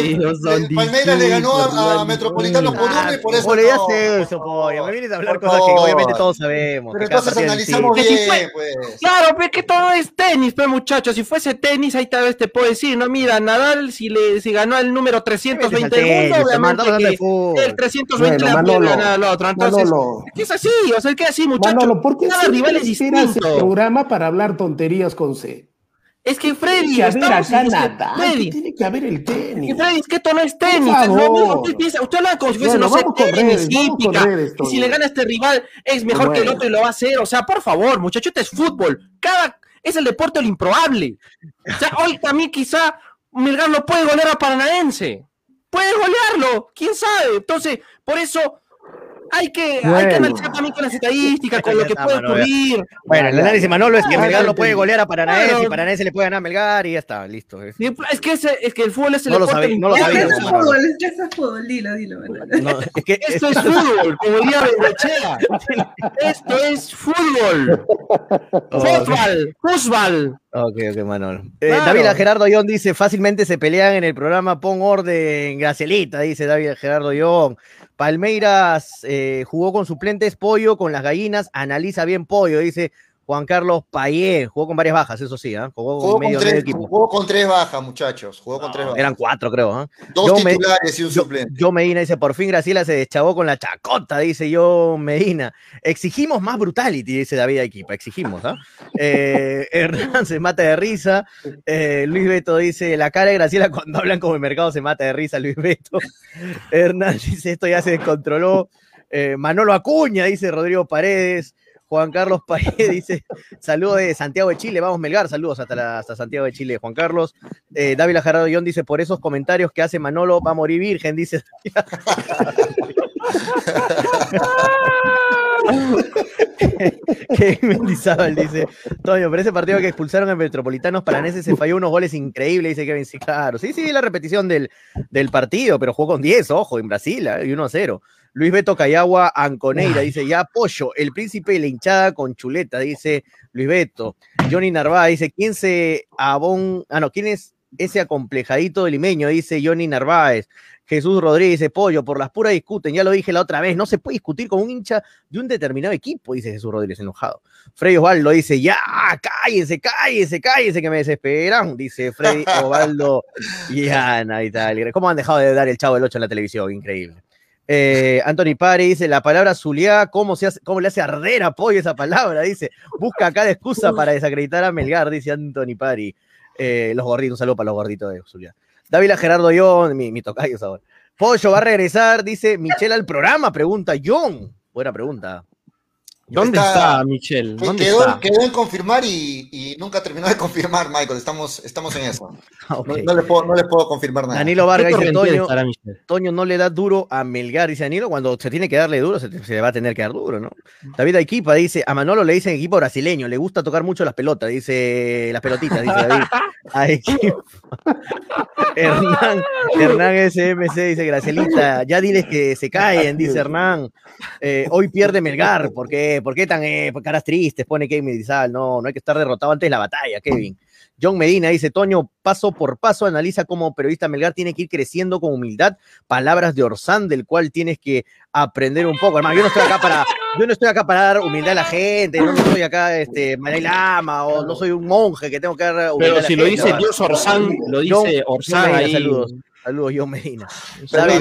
que Palmeiras le ganó a, Metropolitano por uno y por eso. Ya no. sé eso, pollo. Me vienes a hablar Por cosas que obviamente todos sabemos. Pero entonces analizamos bien, pues. Claro, pero que todo es tenis, pues muchachos. Si fuese tenis, ahí tal vez te puedo decir, no, mira, Nadal, si le si ganó el número 320 del mundo, obviamente el 320 Bueno, Manolo, ganar al otro. Entonces, Manolo. es que es así, o sea, es que así, muchachos. Manolo, ¿por qué cada rival es inspiras el distinto. programa para hablar tonterías con C? Es que Freddy, Tiene que haber estamos acá es que, nada. Freddy, Tiene que haber el que tenis. Freddy, es que esto no es tenis. Favor. usted piensa, usted habla como si fuese, Bueno, no sé, tenis, redes, y si le gana a este rival es mejor que el Bueno. otro y lo va a hacer. O sea, por favor, muchachos, este es fútbol. Cada, es el deporte de lo improbable. O sea, hoy también quizá Melgar no puede golear a Paranaense. Puede golearlo, quién sabe. Entonces, por eso hay que, hay que Bueno. analizar también con las estadísticas, con lo que puede ocurrir. Bueno, el análisis. Manolo es que Melgar lo puede golear a Paranaense Claro. y Paranaense le puede ganar a Melgar y ya está, listo. Es- Es que, ese- es que el fútbol es el No lo sabía- no lo Es que sabíamos, es fútbol, es que eso es fútbol, dilo, dilo. No, es que Esto es fútbol, como diría Bengochea. Esto es fútbol. Fútbol, fútbol. Ok, ok, Manolo. Eh, Claro. David Gerardo Ión dice, fácilmente se pelean en el programa, pon orden, Gracielita, dice David Gerardo Ión. Palmeiras eh, jugó con suplentes Pollo, con las gallinas, analiza bien Pollo, dice Juan Carlos Payé, jugó con varias bajas, eso sí, ¿ah? jugó con Jugó con, medio, tres, medio equipo. jugó con tres bajas, muchachos. Jugó con tres bajas. Eran cuatro, creo. ¿ah? Dos yo me- titulares y un Yo, suplente. yo Medina dice, por fin Graciela se deschavó con la chacota, dice yo Medina. Exigimos más brutality, dice David Equipa, exigimos, ¿ah? Eh, Hernán se mata de risa. Eh, Luis Beto dice, la cara de Graciela cuando hablan como el mercado se mata de risa, Luis Beto. Hernán dice, esto ya se descontroló. Eh, Manolo Acuña, dice Rodrigo Paredes. Juan Carlos Payé dice, saludos de Santiago de Chile, vamos Melgar, saludos hasta, hasta Santiago de Chile, Juan Carlos. Eh, Dávila Gerardo Guión dice, por esos comentarios que hace Manolo, va a morir virgen, dice. Kevin Mendizábal dice, Toño, pero ese partido que expulsaron en Metropolitanos Paraneses se falló unos goles increíbles, dice Kevin, sí, claro. Sí, sí, la repetición del, del partido, pero jugó con 10, ojo, en Brasil, ¿eh? y 1 a 0. Luis Beto Cayagua Anconeira dice, ya Pollo, el príncipe y la hinchada con chuleta, dice Luis Beto. Johnny Narváez dice, ¿quién se abon... Ah, no, ¿quién es ese acomplejadito de limeño? Dice Johnny Narváez. Jesús Rodríguez dice, Pollo, por las puras discuten, ya lo dije la otra vez, no se puede discutir con un hincha de un determinado equipo, dice Jesús Rodríguez enojado. Freddy Osvaldo dice, ya, cállense, cállense, cállense, que me desesperan, dice Freddy Osvaldo y Ana y tal. ¿Cómo han dejado de dar el chavo del 8 en la televisión? Increíble. Eh, Anthony Pari dice, la palabra Zuliá, ¿cómo, se hace, ¿cómo le hace arder a Pollo esa palabra? Dice, busca cada excusa para desacreditar a Melgar, dice Anthony Pari. Eh, los gorditos, un saludo para los gorditos de Zuliá. Dávila Gerardo John, mi, mi tocayo ahora. Pollo va a regresar, dice Michelle al programa, pregunta John. Buena pregunta. ¿Dónde Está- está, Michelle? ¿Dónde Quedó, está? quedó en confirmar y, y nunca terminó de confirmar, Michael. Estamos, estamos en eso. No, no les puedo, no les puedo confirmar nada. Danilo Vargas ¿Qué dice, Toño? Toño no le da duro a Melgar, dice Danilo, cuando se tiene que darle duro, se, se le va a tener que dar duro, ¿no? David Aiquipa dice, a Manolo le dicen equipo brasileño, le gusta tocar mucho las pelotas, dice, las pelotitas, dice David. Aiquipa. Hernán, Hernán SMC dice, Gracielita, ya diles que se caen, dice Hernán. Eh, hoy pierde Melgar, ¿por qué? ¿Por qué tan eh, caras tristes? Pone Kevin Medizal, no, no hay que estar derrotado antes de la batalla, Kevin. John Medina dice, Toño, paso por paso analiza cómo periodista Melgar tiene que ir creciendo con humildad. Palabras de Orsán, del cual tienes que aprender un poco. Hermano, yo no estoy acá para, yo no estoy acá para dar humildad a la gente, no, no soy acá este Dalai Lama o no soy un monje que tengo que dar humildad Pero a la si lo dice Dios Orsán, lo dice John- Orsán John Medina, ahí. Saludos, saludos, John Medina. Pero,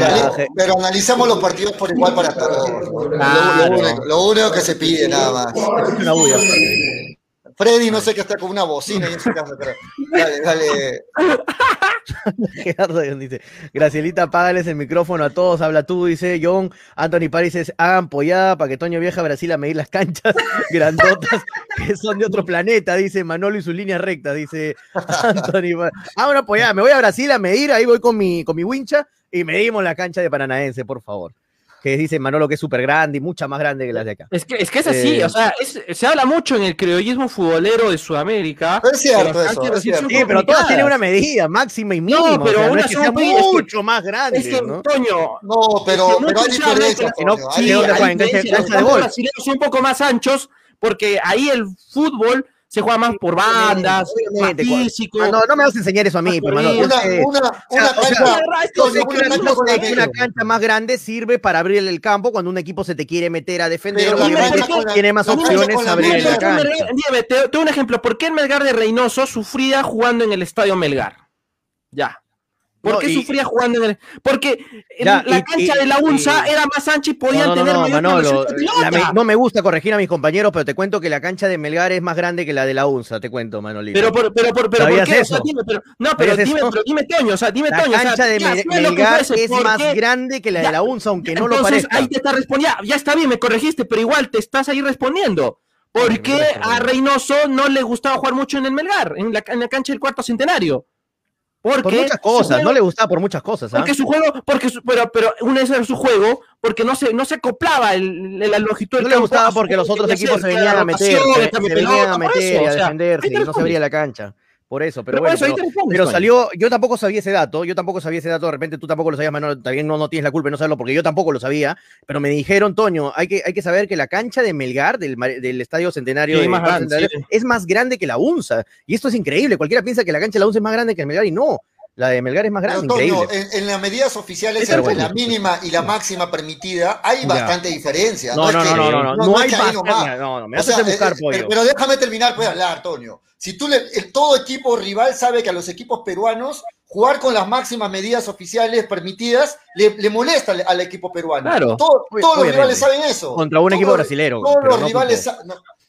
pero analizamos los partidos por igual para todos. Lo- Lo, Claro. único, lo único que se pide, nada más. una bulla. Freddy no sé qué está con una bocina y en su casa, pero dale, dale. Gerardo dice, Gracielita, apágales el micrófono a todos, habla tú, dice John. Anthony Paris dice, hagan pollada para que Toño viaje a Brasil a medir las canchas grandotas que son de otro planeta, dice Manolo y sus líneas rectas, dice Anthony Paris. Ah, una pollada, me voy a Brasil a medir, ahí voy con mi, con mi wincha y medimos la cancha de Paranaense, por favor. Que dice Manolo que es súper grande y mucha más grande que las de acá. Es que es, que es así, Eh, o sea, es- se habla mucho en el criollismo futbolero de Sudamérica. Es cierto eso, es cierto. Sí, pero todas tienen una medida máxima y mínima. No, pero o sea, no unas es que mucho más grandes, Es que, ¿no? Toño, No, pero, pero hay diferencias. sí, hay- ¿de dónde hay- juegan? ¿En cancha- diferencia, cancha los brasileños son un poco más anchos porque ahí el fútbol se juega más por bandas, más físico. Ah, no, no me vas a enseñar eso a mí, pero yo una, cancha. Más grande sirve para abrir el campo cuando un equipo se te quiere meter a defender. Pero obviamente la- tiene más opciones abrir dime, te, te doy un ejemplo. ¿Por qué el Melgar de Reynoso sufría jugando en el estadio Melgar? Ya. ¿Por No, qué y- sufría jugando en el.? Porque en Ya, la y- cancha y- de la UNSA era más ancha y podían No, no, tener no, mayor Manolo, de la me- no me gusta corregir a mis compañeros, pero te cuento que la cancha de Melgar es más grande que la de la UNSA, te cuento, Manolito. Pero, por, pero, por, pero, ¿por ¿Sabías qué? O sea, eso? dime, pero, no, pero ¿Sabías dime, eso? pero dime, Toño, o sea, dime, la Toño. o sea, cancha de ya, Mel- sea que Melgar fuese, es ¿por más qué? grande que la de Ya, la UNSA, aunque no lo Entonces, parezca. ahí te está respondiendo. Ya, ya está bien, me corregiste, pero igual te estás ahí respondiendo. ¿Por qué a. Reynoso no le gustaba jugar mucho en el Melgar, en la, en la cancha del cuarto centenario? Porque Por muchas cosas, juego- no le gustaba por muchas cosas, ¿ah? Porque su juego, porque su- pero, pero una vez era su juego, porque no se, no se acoplaba el, el- la longitud No del le campo gustaba porque los otros equipos se venían a meter, se, venían a meter y a defenderse y no se abría la cancha. Por eso, pero, bueno, eso, pero, salió, yo tampoco sabía ese dato, yo tampoco sabía ese dato, de repente tú tampoco lo sabías, Manolo, también no, no tienes la culpa de no saberlo, porque yo tampoco lo sabía, pero me dijeron, Toño, hay que, hay que saber que la cancha de Melgar, del, del Estadio Centenario, Sí, de más grande, Centenario, sí. es más grande que la UNSA, y esto es increíble, cualquiera piensa que la cancha de la UNSA es más grande que el Melgar, y no, la de Melgar es más grande, increíble. en, en las medidas oficiales, entre bueno. la mínima y la máxima permitida, hay Ya. bastante diferencia. No, no, que- no, no, no, no, no, hay bastante, no, no, me O haces sea, buscar eh, pollo. pero, déjame terminar, puedes hablar, Toño. Si tú le, el, todo equipo rival sabe que a los equipos peruanos jugar con las máximas medidas oficiales permitidas le, le molesta al, al equipo peruano. Claro. Todo- todos los rivales saben eso. Contra un Todos equipo brasilero, Todos los rivales,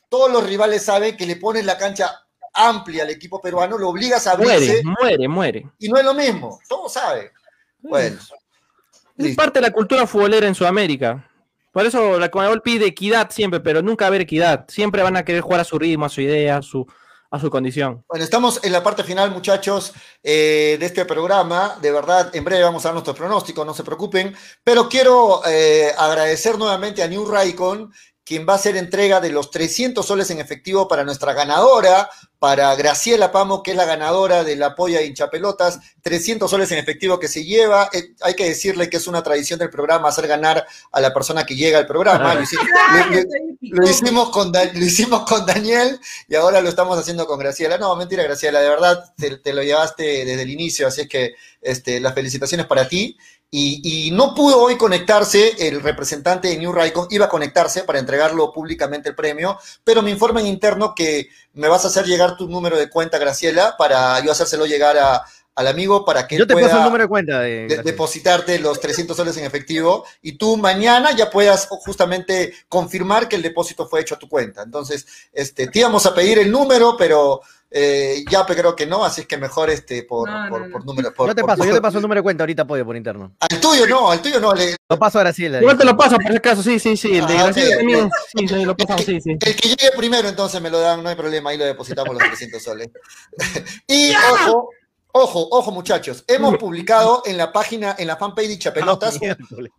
todos los rivales saben que le pones la cancha amplia al equipo peruano, lo obligas a Muere, abrirse muere, muere. y no es lo mismo. Todos saben. Bueno. Es Listo. parte de la cultura futbolera en Sudamérica. Por eso la Conmebol pide equidad siempre, pero nunca haber equidad. Siempre van a querer jugar a su ritmo, a su idea, a su, a su condición. Bueno, estamos en la parte final, muchachos, eh, de este programa. De verdad, en breve vamos a dar nuestros pronósticos, no se preocupen. Pero quiero eh, agradecer nuevamente a New Raycon, quien va a hacer entrega de los 300 soles en efectivo para nuestra ganadora, para Graciela Pamo, que es la ganadora de la polla de hinchapelotas. 300 soles en efectivo que se lleva. Eh, hay que decirle que es una tradición del programa hacer ganar a la persona que llega al programa. Lo hici- lo- lo- lo hicimos, con Da- lo hicimos con Daniel y ahora lo estamos haciendo con Graciela. No, mentira, Graciela, de verdad te, te lo llevaste desde el inicio, así es que este, las felicitaciones para ti. Y, y no pudo hoy conectarse el representante de New Raycon, iba a conectarse para entregarlo públicamente el premio, pero me informan interno que me vas a hacer llegar tu número de cuenta, Graciela, para yo hacérselo llegar a- al amigo para que Yo te pueda paso el número de cuenta de... depositarte los 300 soles en efectivo y tú mañana ya puedas justamente confirmar que el depósito fue hecho a tu cuenta. Entonces, este, te íbamos a pedir el número, pero eh, ya pe- creo que no, así es que mejor este, por, No, por, no, no. por número. por- Yo te por- paso, yo te paso el número de cuenta ahorita, pollo, por interno. Al tuyo no, al tuyo no. le- Lo paso a Graciela. Igual te lo paso por si acaso, sí, sí, sí. El de Ah, también. Sí, sí, lo pasamos, sí, sí. el que llegue primero, entonces me lo dan, no hay problema, ahí lo depositamos los 300 soles. y ojo, ojo, ojo muchachos, hemos publicado en la página, en la fanpage de Chapelotas, Ah,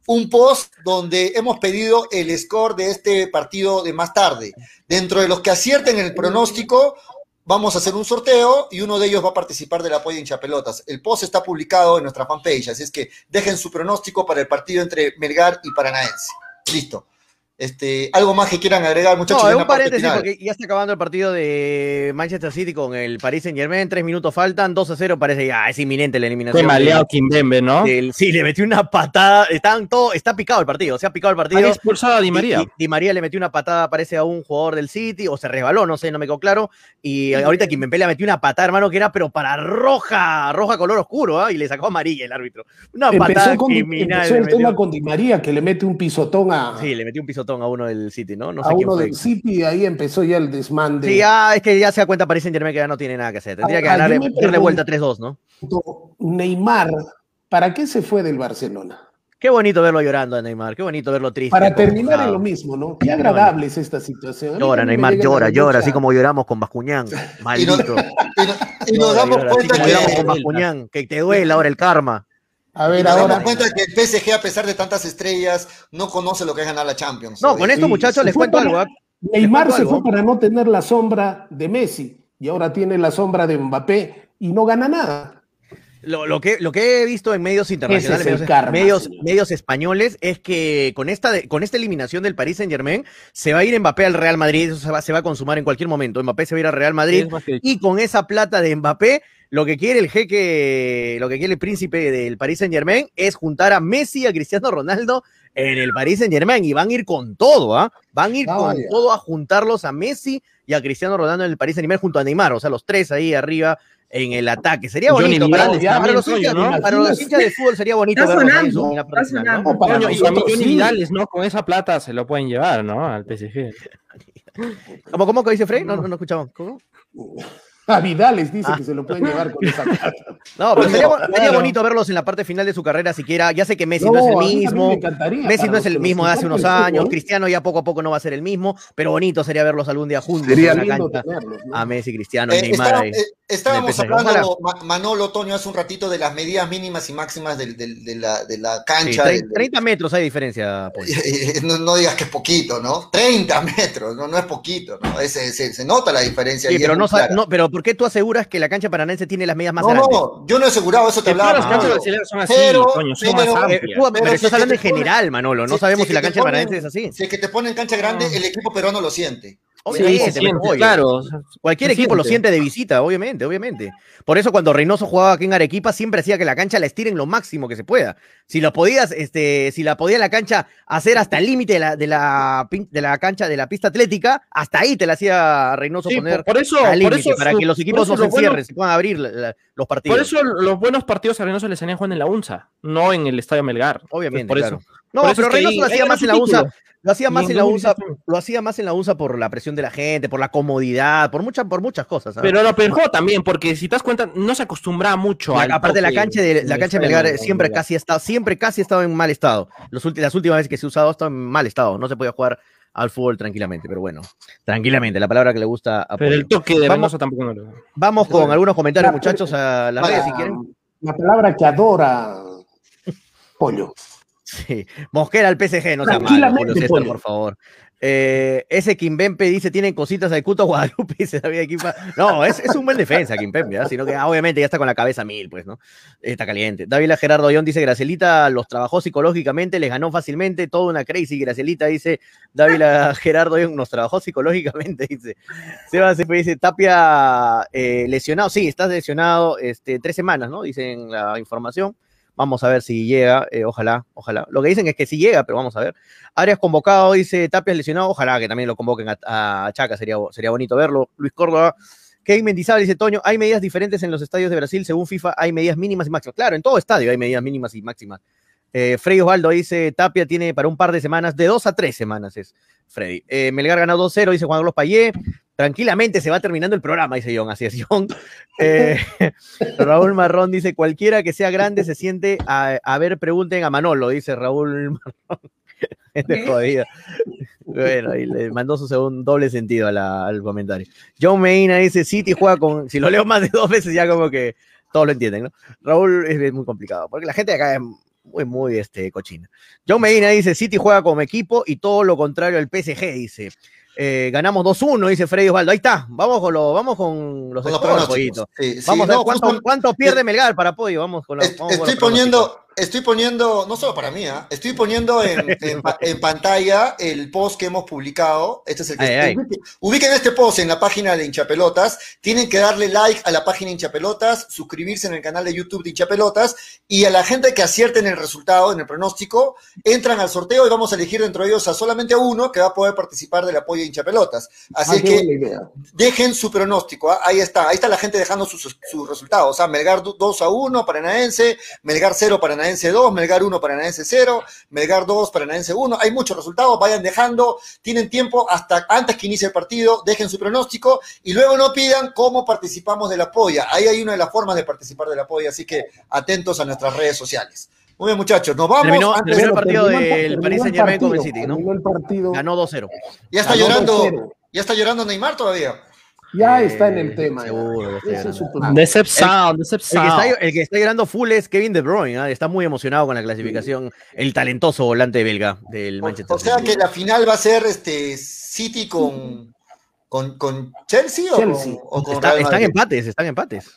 un post donde hemos pedido el score de este partido de más tarde. Dentro de los que acierten el pronóstico, vamos a hacer un sorteo y uno de ellos va a participar del apoyo en Chapelotas. El post está publicado en nuestra fanpage, así es que dejen su pronóstico para el partido entre Melgar y Paranaense. Listo. Este, ¿Algo más que quieran agregar, muchachos? No, en la un parte paréntesis final? porque ya está acabando el partido de Manchester City con el Paris Saint Germain. Tres minutos faltan, 2 a 0. Parece ya es inminente la eliminación. Fue maleado Kimbembe, ¿no? del- sí, le metió una patada. Están todo, está picado el partido. Se ha picado el partido. Han expulsado a Di María. Di María le metió una patada, parece a un jugador del City, o se resbaló, no sé, no me quedó claro. Y ahorita Kimpembe le metió una patada, hermano, que era, pero para roja, roja color oscuro, ¿ah? y le sacó amarilla el árbitro. Una patada con, criminal. empezó el tema con Di María, que le mete un pisotón a, Sí, le metió un pisotón a uno del City, ¿no? No sé a quién uno fue. del City y ahí empezó ya el desmán de... Sí, ya es que ya se da cuenta Paris Saint Germain que ya no tiene nada que hacer. Tendría que Ahora, ganar, darle vuelta pregunto- 3-2, ¿no? Neymar, ¿para qué se fue del Barcelona? Qué bonito verlo llorando a Neymar, qué bonito verlo triste. Para terminar en lo mismo, ¿no? Qué agradable es esta situación. Llora, Neymar, llora, llora, así como lloramos con Bascuñán. Y nos, Maldito. y no- y nos Llora, damos llora, cuenta como lloramos con que, Bascuñán. Que te duele ahora el karma. A ver, Nos damos ahora. cuenta que el PSG, a pesar de tantas estrellas, no conoce lo que es ganar la Champions. No, con estos Sí, muchachos les cuento para- algo. ¿ah? Neymar se fue para no tener la sombra de Messi y ahora tiene la sombra de Mbappé y no gana nada. Lo, lo que, lo que he visto en medios internacionales, es medios, karma, medios, señor. medios españoles, es que con esta, de- con esta eliminación del Paris Saint Germain se va a ir Mbappé al Real Madrid, eso se va, se va a consumar en cualquier momento. Mbappé se va a ir al Real Madrid y con esa plata de Mbappé, lo que quiere el jeque, lo que quiere el príncipe del Paris Saint Germain es juntar a Messi y a Cristiano Ronaldo en el Paris Saint Germain y van a ir con todo, ¿ah? Van a ir Ah, con todo a juntarlos a Messi y a Cristiano Ronaldo en el Paris Saint Germain junto a Neymar, o sea, los tres ahí arriba en el ataque. Sería Johnny bonito. Para, Vidal para los hinchas, ¿no? para los hinchas de fútbol sería bonito Está sonando, la está sonando. No, para Coño, y Johnny. Vidales, ¿no? Con esa plata se lo pueden llevar, ¿no? Al PSG. ¿Cómo, cómo que dice Frey? No, no, no escuchamos. ¿Cómo? A Vidal les dice Ah. que se lo pueden llevar con esa plata. No, pero sería, Claro. sería bonito verlos en la parte final de su carrera siquiera. Ya sé que Messi no, No, es el mismo. me encantaría, Messi no es el mismo de hace unos años. fútbol. Cristiano ya poco a poco no va a ser el mismo, pero bonito sería verlos algún día juntos Sería en la lindo cancha. tenerlos. ¿no? A Messi, Cristiano y Eh, Neymar está- ahí. eh, estábamos hablando, Ma- Manolo, Toño, hace un ratito de las medidas mínimas y máximas del- del- de, la, de la Sí, cancha. del- 30 metros hay diferencia. Paul. no, no digas que es poquito, ¿no? 30 metros, no, no es poquito, ¿no? Ese- se, se nota la diferencia. Sí, es pero, no, pero ¿por qué tú aseguras que la cancha paranaense tiene las medidas más no, grandes? no, yo no he asegurado, eso te todas hablaba. las canchas brasileñas son así, Pero- coño, son pero- más Eh, amplias. pero Pero si estás es que hablando en general, Manolo. No si- sabemos si si la cancha ponen- paranaense es así. Si es que te ponen cancha grande, Ah. el equipo peruano lo siente. Sí, se siente, claro. Cualquier Se equipo lo siente. de visita, obviamente, obviamente. Por eso cuando Reynoso jugaba aquí en Arequipa siempre hacía que la cancha la estiren lo máximo que se pueda. Si lo podías, este, si la podía la cancha hacer hasta el límite de la, de la de la cancha de la pista atlética, hasta ahí te la hacía Reynoso Sí, poner por, por eso, al por límite, eso para su- que los equipos no se bueno- encierren, se puedan abrir la- la- los partidos. Por eso los buenos partidos a Reynoso les salían jugando en la UNSA, no en el Estadio Melgar. Obviamente, por claro. eso. No, por pero Reynoso lo hacía más en la USA. Lo hacía más en la USA, 2017. lo hacía más en la USA por la presión de la gente, por la comodidad, por muchas, por muchas cosas. ¿sabes? Pero lo perjó también, porque si te das cuenta, no se acostumbraba mucho La- al aparte la cancha de la cancha de Melgar siempre casi ha estado siempre casi ha estado en mal estado. Los las últimas veces que se ha usado está en mal estado, no se podía jugar al fútbol tranquilamente, pero bueno, tranquilamente, la palabra que le gusta a Pero el toque de Vamos- tampoco no lo. Vamos con algunos comentarios, La- muchachos, a las redes si La, quieren. la palabra que adora Pollo. Sí. Mosquera al PSG, no sea malo, Julio César, por favor. Eh, ese Kimpempe dice, tienen cositas de Cuto Guadalupe, dice David Equipa. No, es, es un buen defensa Kimpempe, ¿ah? sino que ah, obviamente ya está con la cabeza mil, pues, ¿no? Está caliente. Dávila Gerardo Ayón dice, Gracielita los trabajó psicológicamente, les ganó fácilmente, toda una crazy. Gracielita dice, Dávila Gerardo Ayón nos trabajó psicológicamente, dice. Seba CP dice, Tapia eh, lesionado, sí, estás lesionado, este, tres semanas, ¿no? Dicen la información. Vamos a ver si llega, eh, ojalá, ojalá. Lo que dicen es que sí llega, pero vamos a ver. Arias convocado, dice Tapia lesionado, ojalá que también lo convoquen a, a Chaca, sería, sería bonito verlo. Luis Córdoba, Kevin Mendizábal dice Toño, hay medidas diferentes en los estadios de Brasil, según FIFA hay medidas mínimas y máximas. Claro, en todo estadio hay medidas mínimas y máximas. Eh, Freddy Osvaldo dice, Tapia tiene para un par de semanas, de dos a tres semanas es Freddy. Eh, Melgar ganó 2-0, dice Juan Carlos Payé. Tranquilamente se va terminando el programa, dice John, así es John. Eh, Raúl Marrón dice, cualquiera que sea grande se siente a, a ver, pregunten a Manolo, dice Raúl Marrón. Gente ¿Qué? jodida. Bueno, y le mandó su segundo doble sentido a la- al comentario. John Medina dice, City juega con, si lo leo más de dos veces ya como que todos lo entienden, ¿no? Raúl es, es muy complicado, porque la gente de acá es muy, muy este, cochina. John Medina dice, City juega como equipo y todo lo contrario al PSG, dice. Eh, ganamos 2-1, dice Freddy Osvaldo. Ahí está, vamos con, lo, vamos con los Con los scores, pronósticos. pollito. Sí, sí, Vamos a ver cuánto, justo- cuánto pierde Melgar para apoyo. Vamos con Estoy los poniendo, estoy poniendo, no solo para mí, ¿ah? estoy poniendo en, en pa- en pantalla el post que hemos publicado. Este es el que Ay, ay. ubiquen- este post en la página de Hinchapelotas. Tienen que darle like a la página Hinchapelotas, suscribirse en el canal de YouTube de Hinchapelotas y a la gente que acierte en el resultado, en el pronóstico, entran al sorteo y vamos a elegir dentro de ellos a solamente a uno que va a poder participar del apoyo de Hinchapelotas. Así que dejen su pronóstico. ¿ah? Ahí está, ahí está la gente dejando sus, sus resultados. ¿ah? Melgar 2 a 1, Paranaense, Melgar 0, Paranaense 2, Melgar 1, Paranaense 0, Melgar 2, Paranaense 1. Hay muchos resultados, vayan dejando, tienen tiempo hasta antes que inicie el partido, dejen su pronóstico y luego no pidan cómo participamos de la polla. Ahí hay una de las formas de participar de la polla, así que atentos a nuestras redes sociales. Muy bien, muchachos, nos vamos. Terminó- Antes- terminó el partido del Paris el Saint-Germain con el City, ¿no? terminó el partido. Ganó 2-0. ya está ganó llorando, 2-0. ya está llorando Neymar todavía. Ya Eh, está en el tema. llorando. plan. Decepción, El que, decepción. está, el que está llorando full es Kevin De Bruyne, ¿ah? está muy emocionado con la clasificación, el talentoso volante belga del Manchester o sea City. que la final va a ser este City con, con, con Chelsea, o Chelsea. con, o con Está- Real están empates, están empates.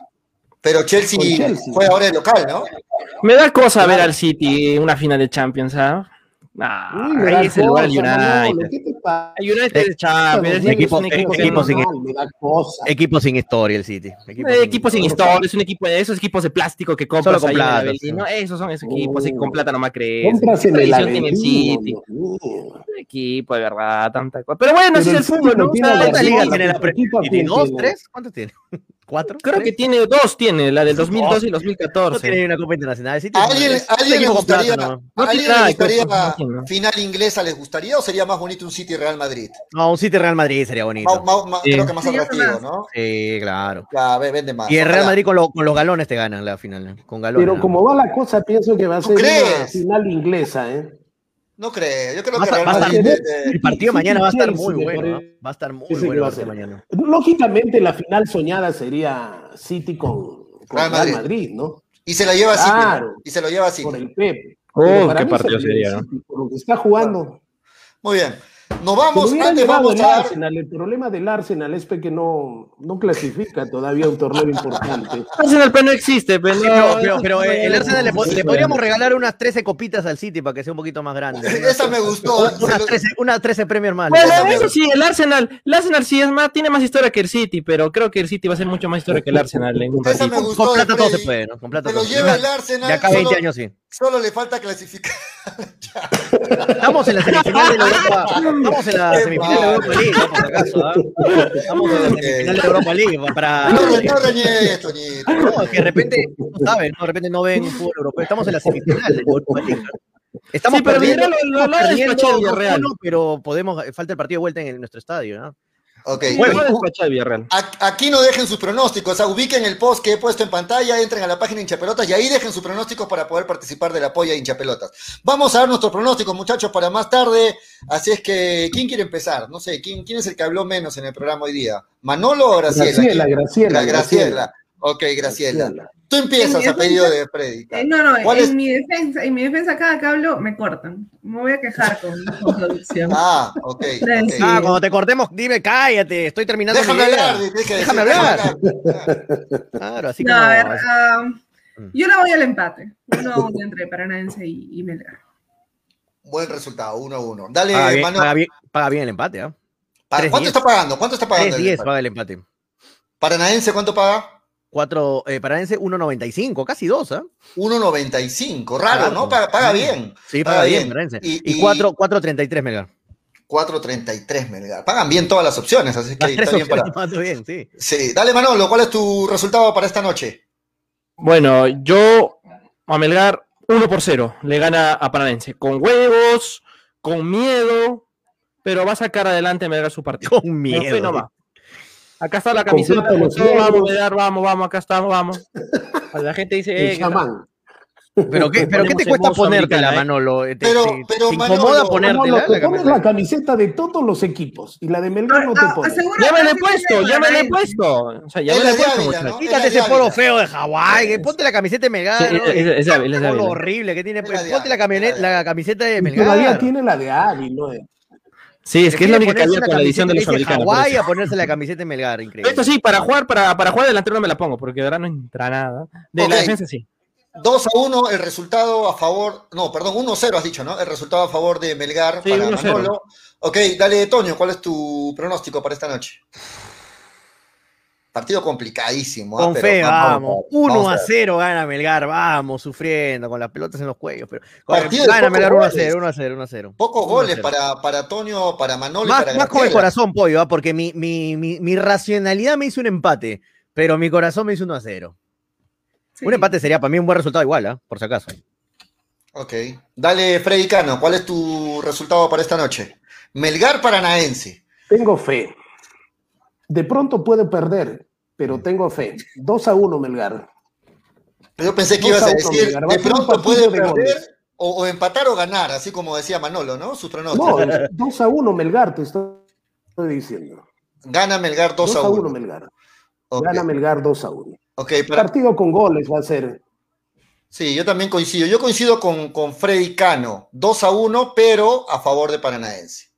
Pero Chelsea, Chelsea. juega ahora de local, ¿no? Me da cosa ver al City en una final de Champions, ¿sabes? Nah, Uy, ahí es el lugar del United. El United es Champions, Equipo- es un equipo, equipo no- sin- cosa. Equipo sin historia el City. Equipo Eh, sin equipo sin historia. es un equipo de esos equipos de plástico que compras Solo con ahí plata, sí. Esos son esos equipos, y con plata nomás crees. Compras ¿Qué en el tradición tiene el City? Un equipo, de verdad, tanta cosa. Pero bueno, así Pero es el fútbol, no ¿no? ¿Cuántas ligas tiene la ¿qué Pre- equipo ¿Tiene tiene? dos, tres? ¿Cuántas tiene? ¿Cuatro? Creo que tiene dos, tiene, la del 2012 y No 2014. tiene una Copa Internacional. El City ¿A es un- alguien, es alguien le plata gustaría, nomás. ¿a alguien tiene nada le gustaría no tiene. final inglesa les gustaría o sería más bonito un City Real Madrid? No, un City Real Madrid sería bonito. Ma- ma- ma- Sí. Creo que más Sí, atractivo. ¿no? Sí, claro. Ya, vende más. Y el Real. Madrid con, lo- con los galones te ganan la final. Con galones. Pero ¿no? como va la cosa, pienso que va a ¿Tú ser una final inglesa, ¿eh? No creo, yo creo Va que va estar- eh, eh, El partido Sí, mañana va a estar muy bueno. ¿no? parece Va a estar muy bueno va a el ser. partido mañana. Lógicamente, la final soñada sería City con, con Real Real, Madrid. Madrid. ¿no? y se lo lleva a City. Claro. Y se lo lleva a City. Por el Pep. Oh, qué partido sería ¿no? City, Por lo que está jugando. Muy bien. Nos vamos, lo antes vamos el a dar... Arsenal. El problema del Arsenal es que no, no clasifica todavía un torneo importante. Arsenal, no existe, pero Sí, no- pero, pero, pero, eh, el Arsenal le, le podríamos regalar unas 13 copitas al City para que sea un poquito más grande. Esa me gustó. Unas lo- 13, unas 13 premios más. Bueno, eso sí, el Arsenal, el Arsenal sí es más, tiene más historia que el City, pero creo que el City va a ser mucho más historia que el Arsenal en un Esa ratito. me con, gustó con plata todo se puede, ¿no? Con plata Se lo todo se lleva puede. el Arsenal. De acá a 20 solo- años sí. Solo le falta clasificar. Estamos en la semifinal de la Europa. Estamos en la semifinal de Europa League, si acaso, ¿ah? Estamos en la semifinal de Europa League para. No, no reñes, Toñito. No, es que de repente, no saben, ¿no? de repente no ven fútbol europeo. Estamos en la semifinal de Europa League. Estamos Sí, pero perdiendo, lo- lo- lo perdiendo Villarreal. 2-1, pero podemos, falta el partido de vuelta en el- nuestro estadio, ¿no? Ok. Bueno. Villarreal. Aquí no dejen sus pronósticos, o sea, ubiquen el post que he puesto en pantalla, entren a la página hinchapelotas y ahí dejen sus pronósticos para poder participar de la polla de hinchapelotas. Vamos a dar nuestros pronósticos, muchachos, para más tarde. Así es que, ¿quién quiere empezar? No sé, ¿quién, quién es el que habló menos en el programa hoy día? ¿Manolo o Graciela? Graciela. Graciela, Gra- Graciela. Ok, Graciela. Graciela. Tú empiezas a mi pedido de prédica. Eh, no, no, ¿Cuál en es? mi defensa, en mi defensa cada que hablo me cortan. Me voy a quejar con, con producción. Ah, ok. Ah, cuando te cortemos, dime, cállate, estoy terminando Déjame mi hablar, dije, Déjame déjame hablar. hablar. Claro, así No, como... a ver, ah, Mm. yo le voy al empate. Uno a uno entre Paranaense y, y Melgar. Buen resultado, uno a uno. Dale, paga, bien, paga, bien, paga bien el empate, ¿ah? Pa- 3-10. ¿Cuánto está pagando? ¿Cuánto está pagando? el 3-10 empate? paga el empate. Paranaense, ¿cuánto paga? 4, eh, Paranaense 1.95, casi 2, ¿ah? 1.95, raro, Claro. ¿no? Paga, paga bien. Sí, Paga paga bien, bien. Paranaense. Y- Y, y- 4, 4.33 Melgar. 4.33, Melgar. Pagan bien todas las opciones, así que está bien para. bien, sí. Sí, dale Manolo, ¿cuál es tu resultado para esta noche? Bueno, yo a Melgar 1 por 0 le gana a Paranense. Con huevos, con miedo, pero va a sacar adelante Melgar su partido. Con Con fe miedo. nomás. Acá está la camiseta, vamos. Melgar, vamos, vamos, acá estamos, vamos. La gente dice, eh. Pero qué, pero ¿qué te cuesta ponértela, ¿eh? Manolo? ¿Te, Pero- te- pero, te Manolo, incomoda Manolo, No, ponértela? no, te la pones la camiseta de todos los equipos y la de Melgar no te Ah, pones. Ya me la he puesto, ya me la he puesto. O sea, ya Es me la la he puesto. ¿no? Quítate Es la ese polo feo de Hawái, ponte la camiseta de Sí, Melgar. es- ¿no? es- horrible que tiene. Es la de Ponte la, la camiseta de Y Melgar. todavía tiene la de Avi, ¿no? Sí, es que es la única que había con la edición de los americanos. eso. a ponerse la camiseta de Melgar, increíble. Esto sí, para jugar, para, para jugar delantero no me la pongo, porque de verdad no entra nada. De Ok. la defensa sí. 2 a 1, el resultado a favor. No, perdón, 1 a 0 has dicho, ¿no? El resultado a favor de Melgar Sí, para 1 a 0. Manolo. Ok, dale, Toño, ¿cuál es tu pronóstico para esta noche? Partido complicadísimo. ¿ah? Con Pero fe, vamos. vamos 1 vamos a ver. 0 gana Melgar, vamos, sufriendo, con las pelotas en los cuellos. Pero, Partido gana Melgar 1 a goles. 0, 1 a 0, 1 a 0. Pocos 1 a goles 0. para, para Toño, para Manolo y Más, para más con el corazón, pollo, ¿ah? porque mi, mi, mi, mi racionalidad me hizo un empate, pero mi corazón me hizo 1 a 0. Sí. Un empate sería para mí un buen resultado igual, ¿ah? por si acaso. Ok. Dale, Freddy Cano, ¿cuál es tu resultado para esta noche? Melgar Paranaense. Tengo fe. De pronto puede perder, pero tengo fe. 2 a 1 Melgar. Yo pensé que ibas a a decir, Melgar. De a pronto puede de perder goles. o, o empatar o ganar, así como decía Manolo, ¿no? Sus pronósticos. No, 2 a 1 Melgar, te estoy diciendo. Gana Melgar 2, 2 a 1. Melgar. Ok, Gana Melgar 2 a 1. ok, para- Partido con goles va a ser. sí, yo también coincido. Yo coincido con, con Freddy Cano. 2 a 1, pero a favor de Paranaense.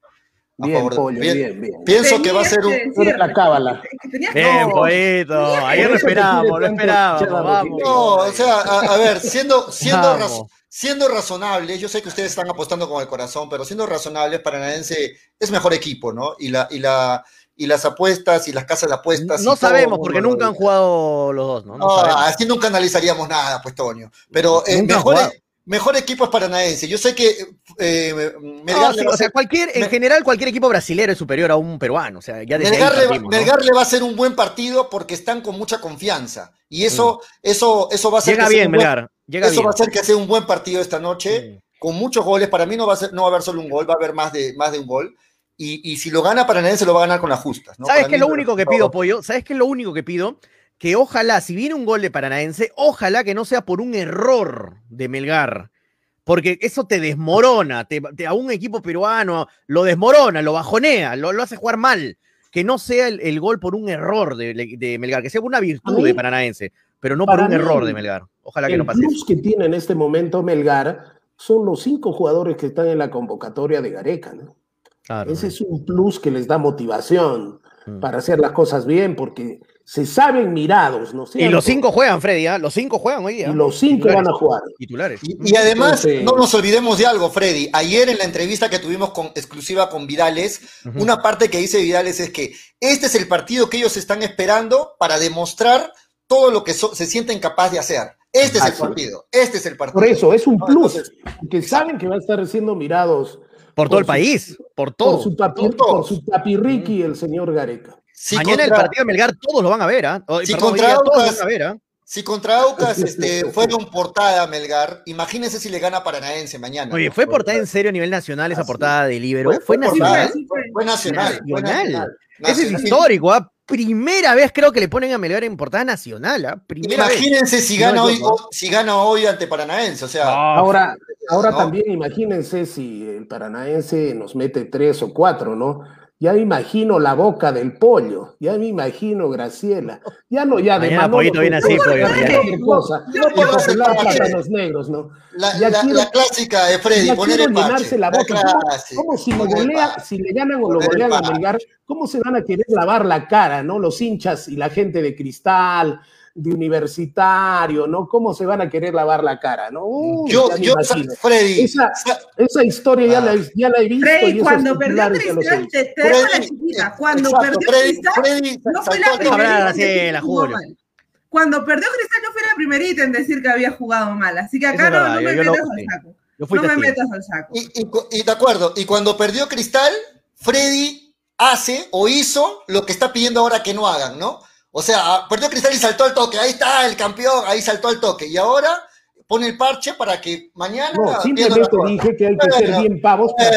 A Bien, favor de- pollo, bien. bien, bien. Pienso que va a ser un. La cábala. Bien, No, pollito. Ayer lo esperábamos, lo esperábamos. Vamos. No, o sea, a, a ver, siendo, siendo, raz- siendo razonables, yo sé que ustedes están apostando con el corazón, pero siendo razonables, Paranaense es mejor equipo, ¿no? Y, la, y, la, y las apuestas y las casas de apuestas. No sabemos, porque nunca han jugado los dos, ¿no? No No, sabemos. así nunca analizaríamos nada, pues, Toño. Pero eh, mejor. Mejor equipo es Paranaense. Yo sé que eh, No, Melgar, sí, le va a o sea, cualquier, en general, cualquier equipo brasilero es superior a un peruano. O sea, ya desde Melgar, le va, ¿no? Melgar le va a hacer un buen partido porque están con mucha confianza. Y eso, eso, eso va a ser Mm. Llega que bien, un buen- Melgar. Llega eso bien. va a hacer que sea un buen partido esta noche, con muchos goles. Para mí no va a, ser, no va a haber solo un gol, va a haber más de, más de un gol. Y, y si lo gana Paranaense, lo va a ganar con las justas. ¿no? ¿Sabes qué es lo único que pido, Pollo? ¿Sabes qué es lo único que pido? Que ojalá, si viene un gol de Paranaense, ojalá que no sea por un error de Melgar. Porque eso te desmorona, te, te- a un equipo peruano lo desmorona, lo bajonea, lo, lo hace jugar mal. Que no sea el, el gol por un error de, de Melgar, que sea una virtud mí- de Paranaense, pero no por un error de Melgar. Ojalá que no pase plus que tiene en este momento Melgar son los cinco jugadores que están en la convocatoria de Gareca. ¿no? Claro. Ese es un plus que les da motivación Mm. para hacer las cosas bien, porque se saben mirados, ¿no es Y los cinco juegan, Freddy, ¿ah? Los cinco juegan hoy día. Y los cinco Titulares. van a jugar. Titulares. Y, y además, Entonces- no nos olvidemos de algo, Freddy. Ayer en la entrevista que tuvimos con exclusiva con Vidales, una parte que dice Vidales es que este es el partido que ellos están esperando para demostrar todo lo que so- se sienten capaz de hacer. Este es el partido. Este es el partido. Por eso, es un No, plus, entonces, que saben que va a estar siendo mirados Por todo el su- país, por todo. por su, papi, por por su papirriqui, el señor Gareca. Si Mañana el partido de Melgar todos lo van a ver, ¿ah? Hoy, Si ¿ah? Si contra Aucas este, fueron portada Melgar, imagínense si le gana Paranaense mañana. Oye, ¿fue portada en serio a nivel nacional esa Así. portada de Libero? Fue- Fue fue nacional. portada, ¿eh? Fue nacional. fue Nacional. Ese es histórico, ¿ah? Primera vez creo que le ponen a Melgar en portada nacional, ¿ah? Vez. Imagínense si gana, hoy, no. si gana hoy ante Paranaense. O sea, Ah, Ahora, ahora ¿no? también imagínense si el paranaense nos mete tres o cuatro, ¿no? Ya me imagino la boca del pollo, ya me imagino Graciela, ya no, ya de Mañana Manolo Pollito viene así, pollo, cosa, No, y por José hacer Lara parche. Plátanos Negros, ¿no? la, ya la- quiero- la clásica de Freddy, Ya poner quiero el parche. llenarse la boca. ¿Cómo, clásica, cómo si lo golea, si le ganan o lo golean a. Melgar, cómo se van a querer lavar la cara, ¿no? Los hinchas y la gente de cristal, de universitario, ¿no? ¿Cómo se van a querer lavar la cara, no? Uy, Yo, yo. Freddy, Esa- sa- Esa historia ya, la, ya la he visto. Freddy, cuando perdió Cristal, te, te dejo la chiquita. Cuando exacto, perdió Freddy, Cristal, Freddy no fue la decir que la jugó Julio. mal. Cuando perdió Cristal, no fue la primerita en decir que había jugado mal. Así que acá no, verdad, no yo- me yo lo- metas al saco. Yo fui No me metas al saco. Y, y cu- y de acuerdo, y cuando perdió Cristal, Freddy hace o hizo lo que está pidiendo ahora que no hagan, ¿no? O sea, ah, perdió Cristal y saltó al toque, ahí está el campeón, ahí saltó al toque, y ahora pone el parche para que mañana... No, simplemente la dije que hay que ser Bueno, bien pavos para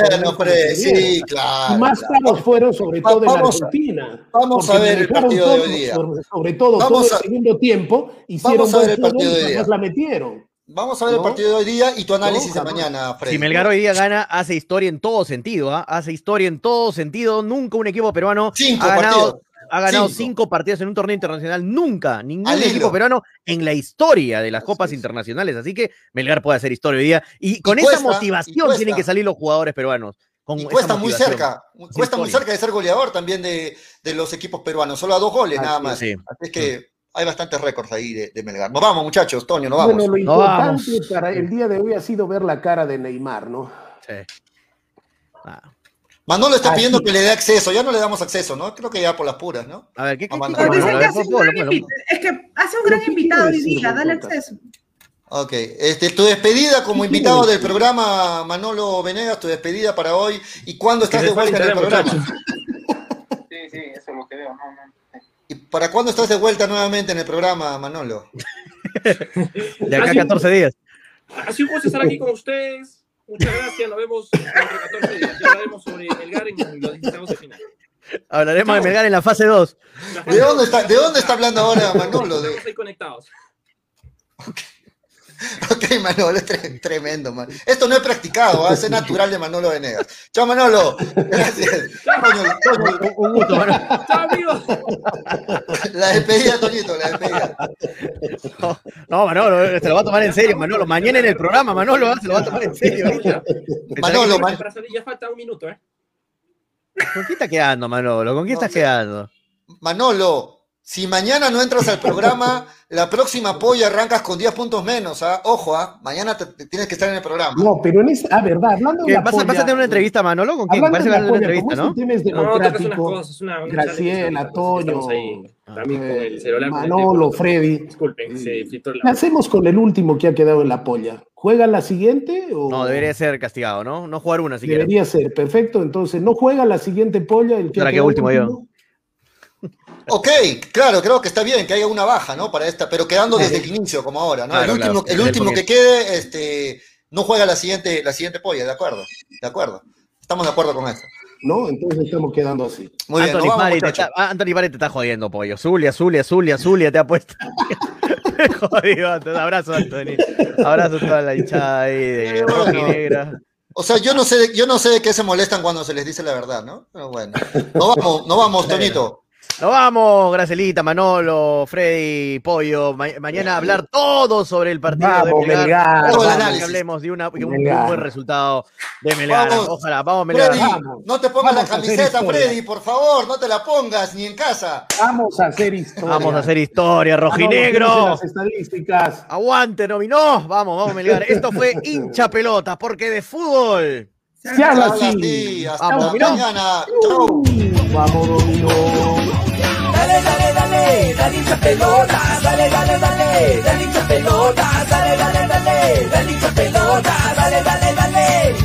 se viene. sí, claro. Y más claro. pavos fueron sobre todo en vamos a- Argentina. vamos a ver el partido de todo, hoy día. Sobre, sobre todo Vamos todo a- el segundo tiempo, hicieron vamos a ver el partido de hoy día. la metieron. Vamos a ver el ¿No? partido de hoy día y tu análisis de mañana, Freddy. Si Melgar hoy día gana, hace historia en todo sentido, ¿ah? Hace historia en todo sentido. Nunca un equipo peruano Cinco ha ganado, partidos. Ha ganado Cinco. cinco. partidos en un torneo internacional. Nunca, ningún Al hilo. equipo peruano en la historia de las Así copas es. internacionales. Así que Melgar puede hacer historia hoy día. Y con cuesta, esa motivación tienen que salir los jugadores peruanos. Con Y esa cuesta muy cerca, cuesta muy cerca de ser goleador también de, de los equipos peruanos, solo a dos goles Así nada más. sí. Así es que hay bastantes récords ahí de, de Melgar. Nos vamos, muchachos, Toño, nos vamos. Bueno, lo No importante vamos. para el día de hoy ha sido ver la cara de Neymar, ¿no? Sí. Ah. Manolo está Así. pidiendo que le dé acceso, ya no le damos acceso, ¿no? Creo que ya por las puras, ¿no? A ver, ¿qué, qué, Manolo. Hace gran Es que hace un ¿Pero gran invitado hoy día, dale acceso. Ok, este, tu despedida como ¿Qué invitado del programa, Manolo Venegas, tu despedida para hoy. ¿Y cuándo estás de vuelta en el programa? Sí, sí, eso es lo que veo. No, no. ¿Y para cuándo estás de vuelta nuevamente en el programa, Manolo? De acá a 14 días. Ha sido un gusto estar aquí con ustedes. Muchas gracias. Nos vemos dentro de 14 días. Ya hablaremos sobre Melgar en los 16 de final. Hablaremos de. Melgar en la fase 2. ¿De dónde está, de dónde está hablando ahora Manolo? De- Estamos ahí conectados. Ok, Manolo, es tre- tremendo, man. Esto no es practicado, va a ser natural de Manolo Venegas. Chao, Manolo. Gracias. Toño, Toño, Un gusto, Manolo. ¡Chao, amigos! la despedida, Toñito, la despedida. No, Manolo, se lo va a tomar en serio, Manolo. Mañana en el programa, Manolo, ¿ah? se lo va a tomar en serio. Manolo, man- ya falta un minuto, ¿eh? ¿Con quién estás quedando, Manolo? ¿Con quién No estás quedando? Manolo, si mañana no entras al programa, la próxima polla arrancas con 10 puntos menos, ¿ah? Ojo, ¿ah? Mañana te, te tienes que estar en el programa. No, pero en esta, ah, verdad, hablando de ¿Qué, la ¿Vas, a, polla, vas a tener una entrevista, Manolo? ¿Con quién? hablando Parece de que la vas a tener una entrevista, ¿no? tema es No, tocas unas democrático, cosas, una, una Graciela, Toño, ahí, también con el celular. con el Manolo. Freddy. Disculpen, se filtró ¿Qué hacemos con el último que ha quedado en la polla? ¿Juega la siguiente o No, debería ser castigado, ¿no? No jugar una siquiera. debería ser? Perfecto, entonces no juega la siguiente polla el que ¿Para qué quedado último yo? Ok, claro, creo que está bien que haya una baja, ¿no? Para esta, pero quedando desde el inicio, como ahora, ¿no? Claro, el último, claro, el desde el último que quede, este, no juega la siguiente, la siguiente polla, de acuerdo, de acuerdo. Estamos de acuerdo con esto. ¿No? Entonces estamos quedando así. Muy bien, Anthony nos vamos, te está, ah, Anthony Pari te está jodiendo, pollo. Zulia, Zulia, Zulia, Zulia te ha puesto. Jodido, Anthony. Abrazo, Anthony. Abrazo a toda la hinchada ahí de Bueno. rojinegra. O sea, yo no sé, de- yo no sé de qué se molestan cuando se les dice la verdad, ¿no? Pero bueno, no vamos, no vamos, Toñito. Nos vamos, Gracelita, Manolo, Freddy, Pollo. Ma- mañana hablar todo sobre el partido de Vamos, Melgar. Melgar, el Ojalá que hablemos de, una, de un, Melgar. buen resultado de Melgar. Vamos. Ojalá, vamos, Melgar. Freddy, Vamos. no te pongas la Vamos a hacer camiseta, historia. Freddy, por favor, no te la pongas ni en casa. Vamos a hacer historia. Vamos a hacer historia, rojinegro. tienes Las estadísticas. Aguante, nominó. Vamos, vamos, Melgar. Esto fue hincha pelota, porque de fútbol. Se habla así. así, hasta Vamos, mañana. Chau. Vamos, dominó. Dale, dale, dale, dale hincha pelota, dale, dale, dale, dale hincha pelota, dale, dale, dale, dale hincha pelota, dale, dale, dale.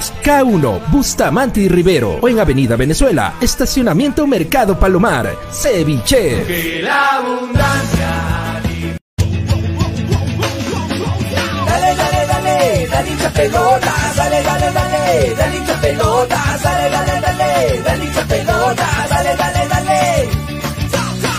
K1, Bustamante y Rivero, o en Avenida Venezuela, Estacionamiento Mercado Palomar. Ceviche. Que la abundancia. Dale, dale, dale, dale hincha dale, dale, dale, dale hincha pelota, dale, dale, dale, dale hincha pelota, dale, dale, dale.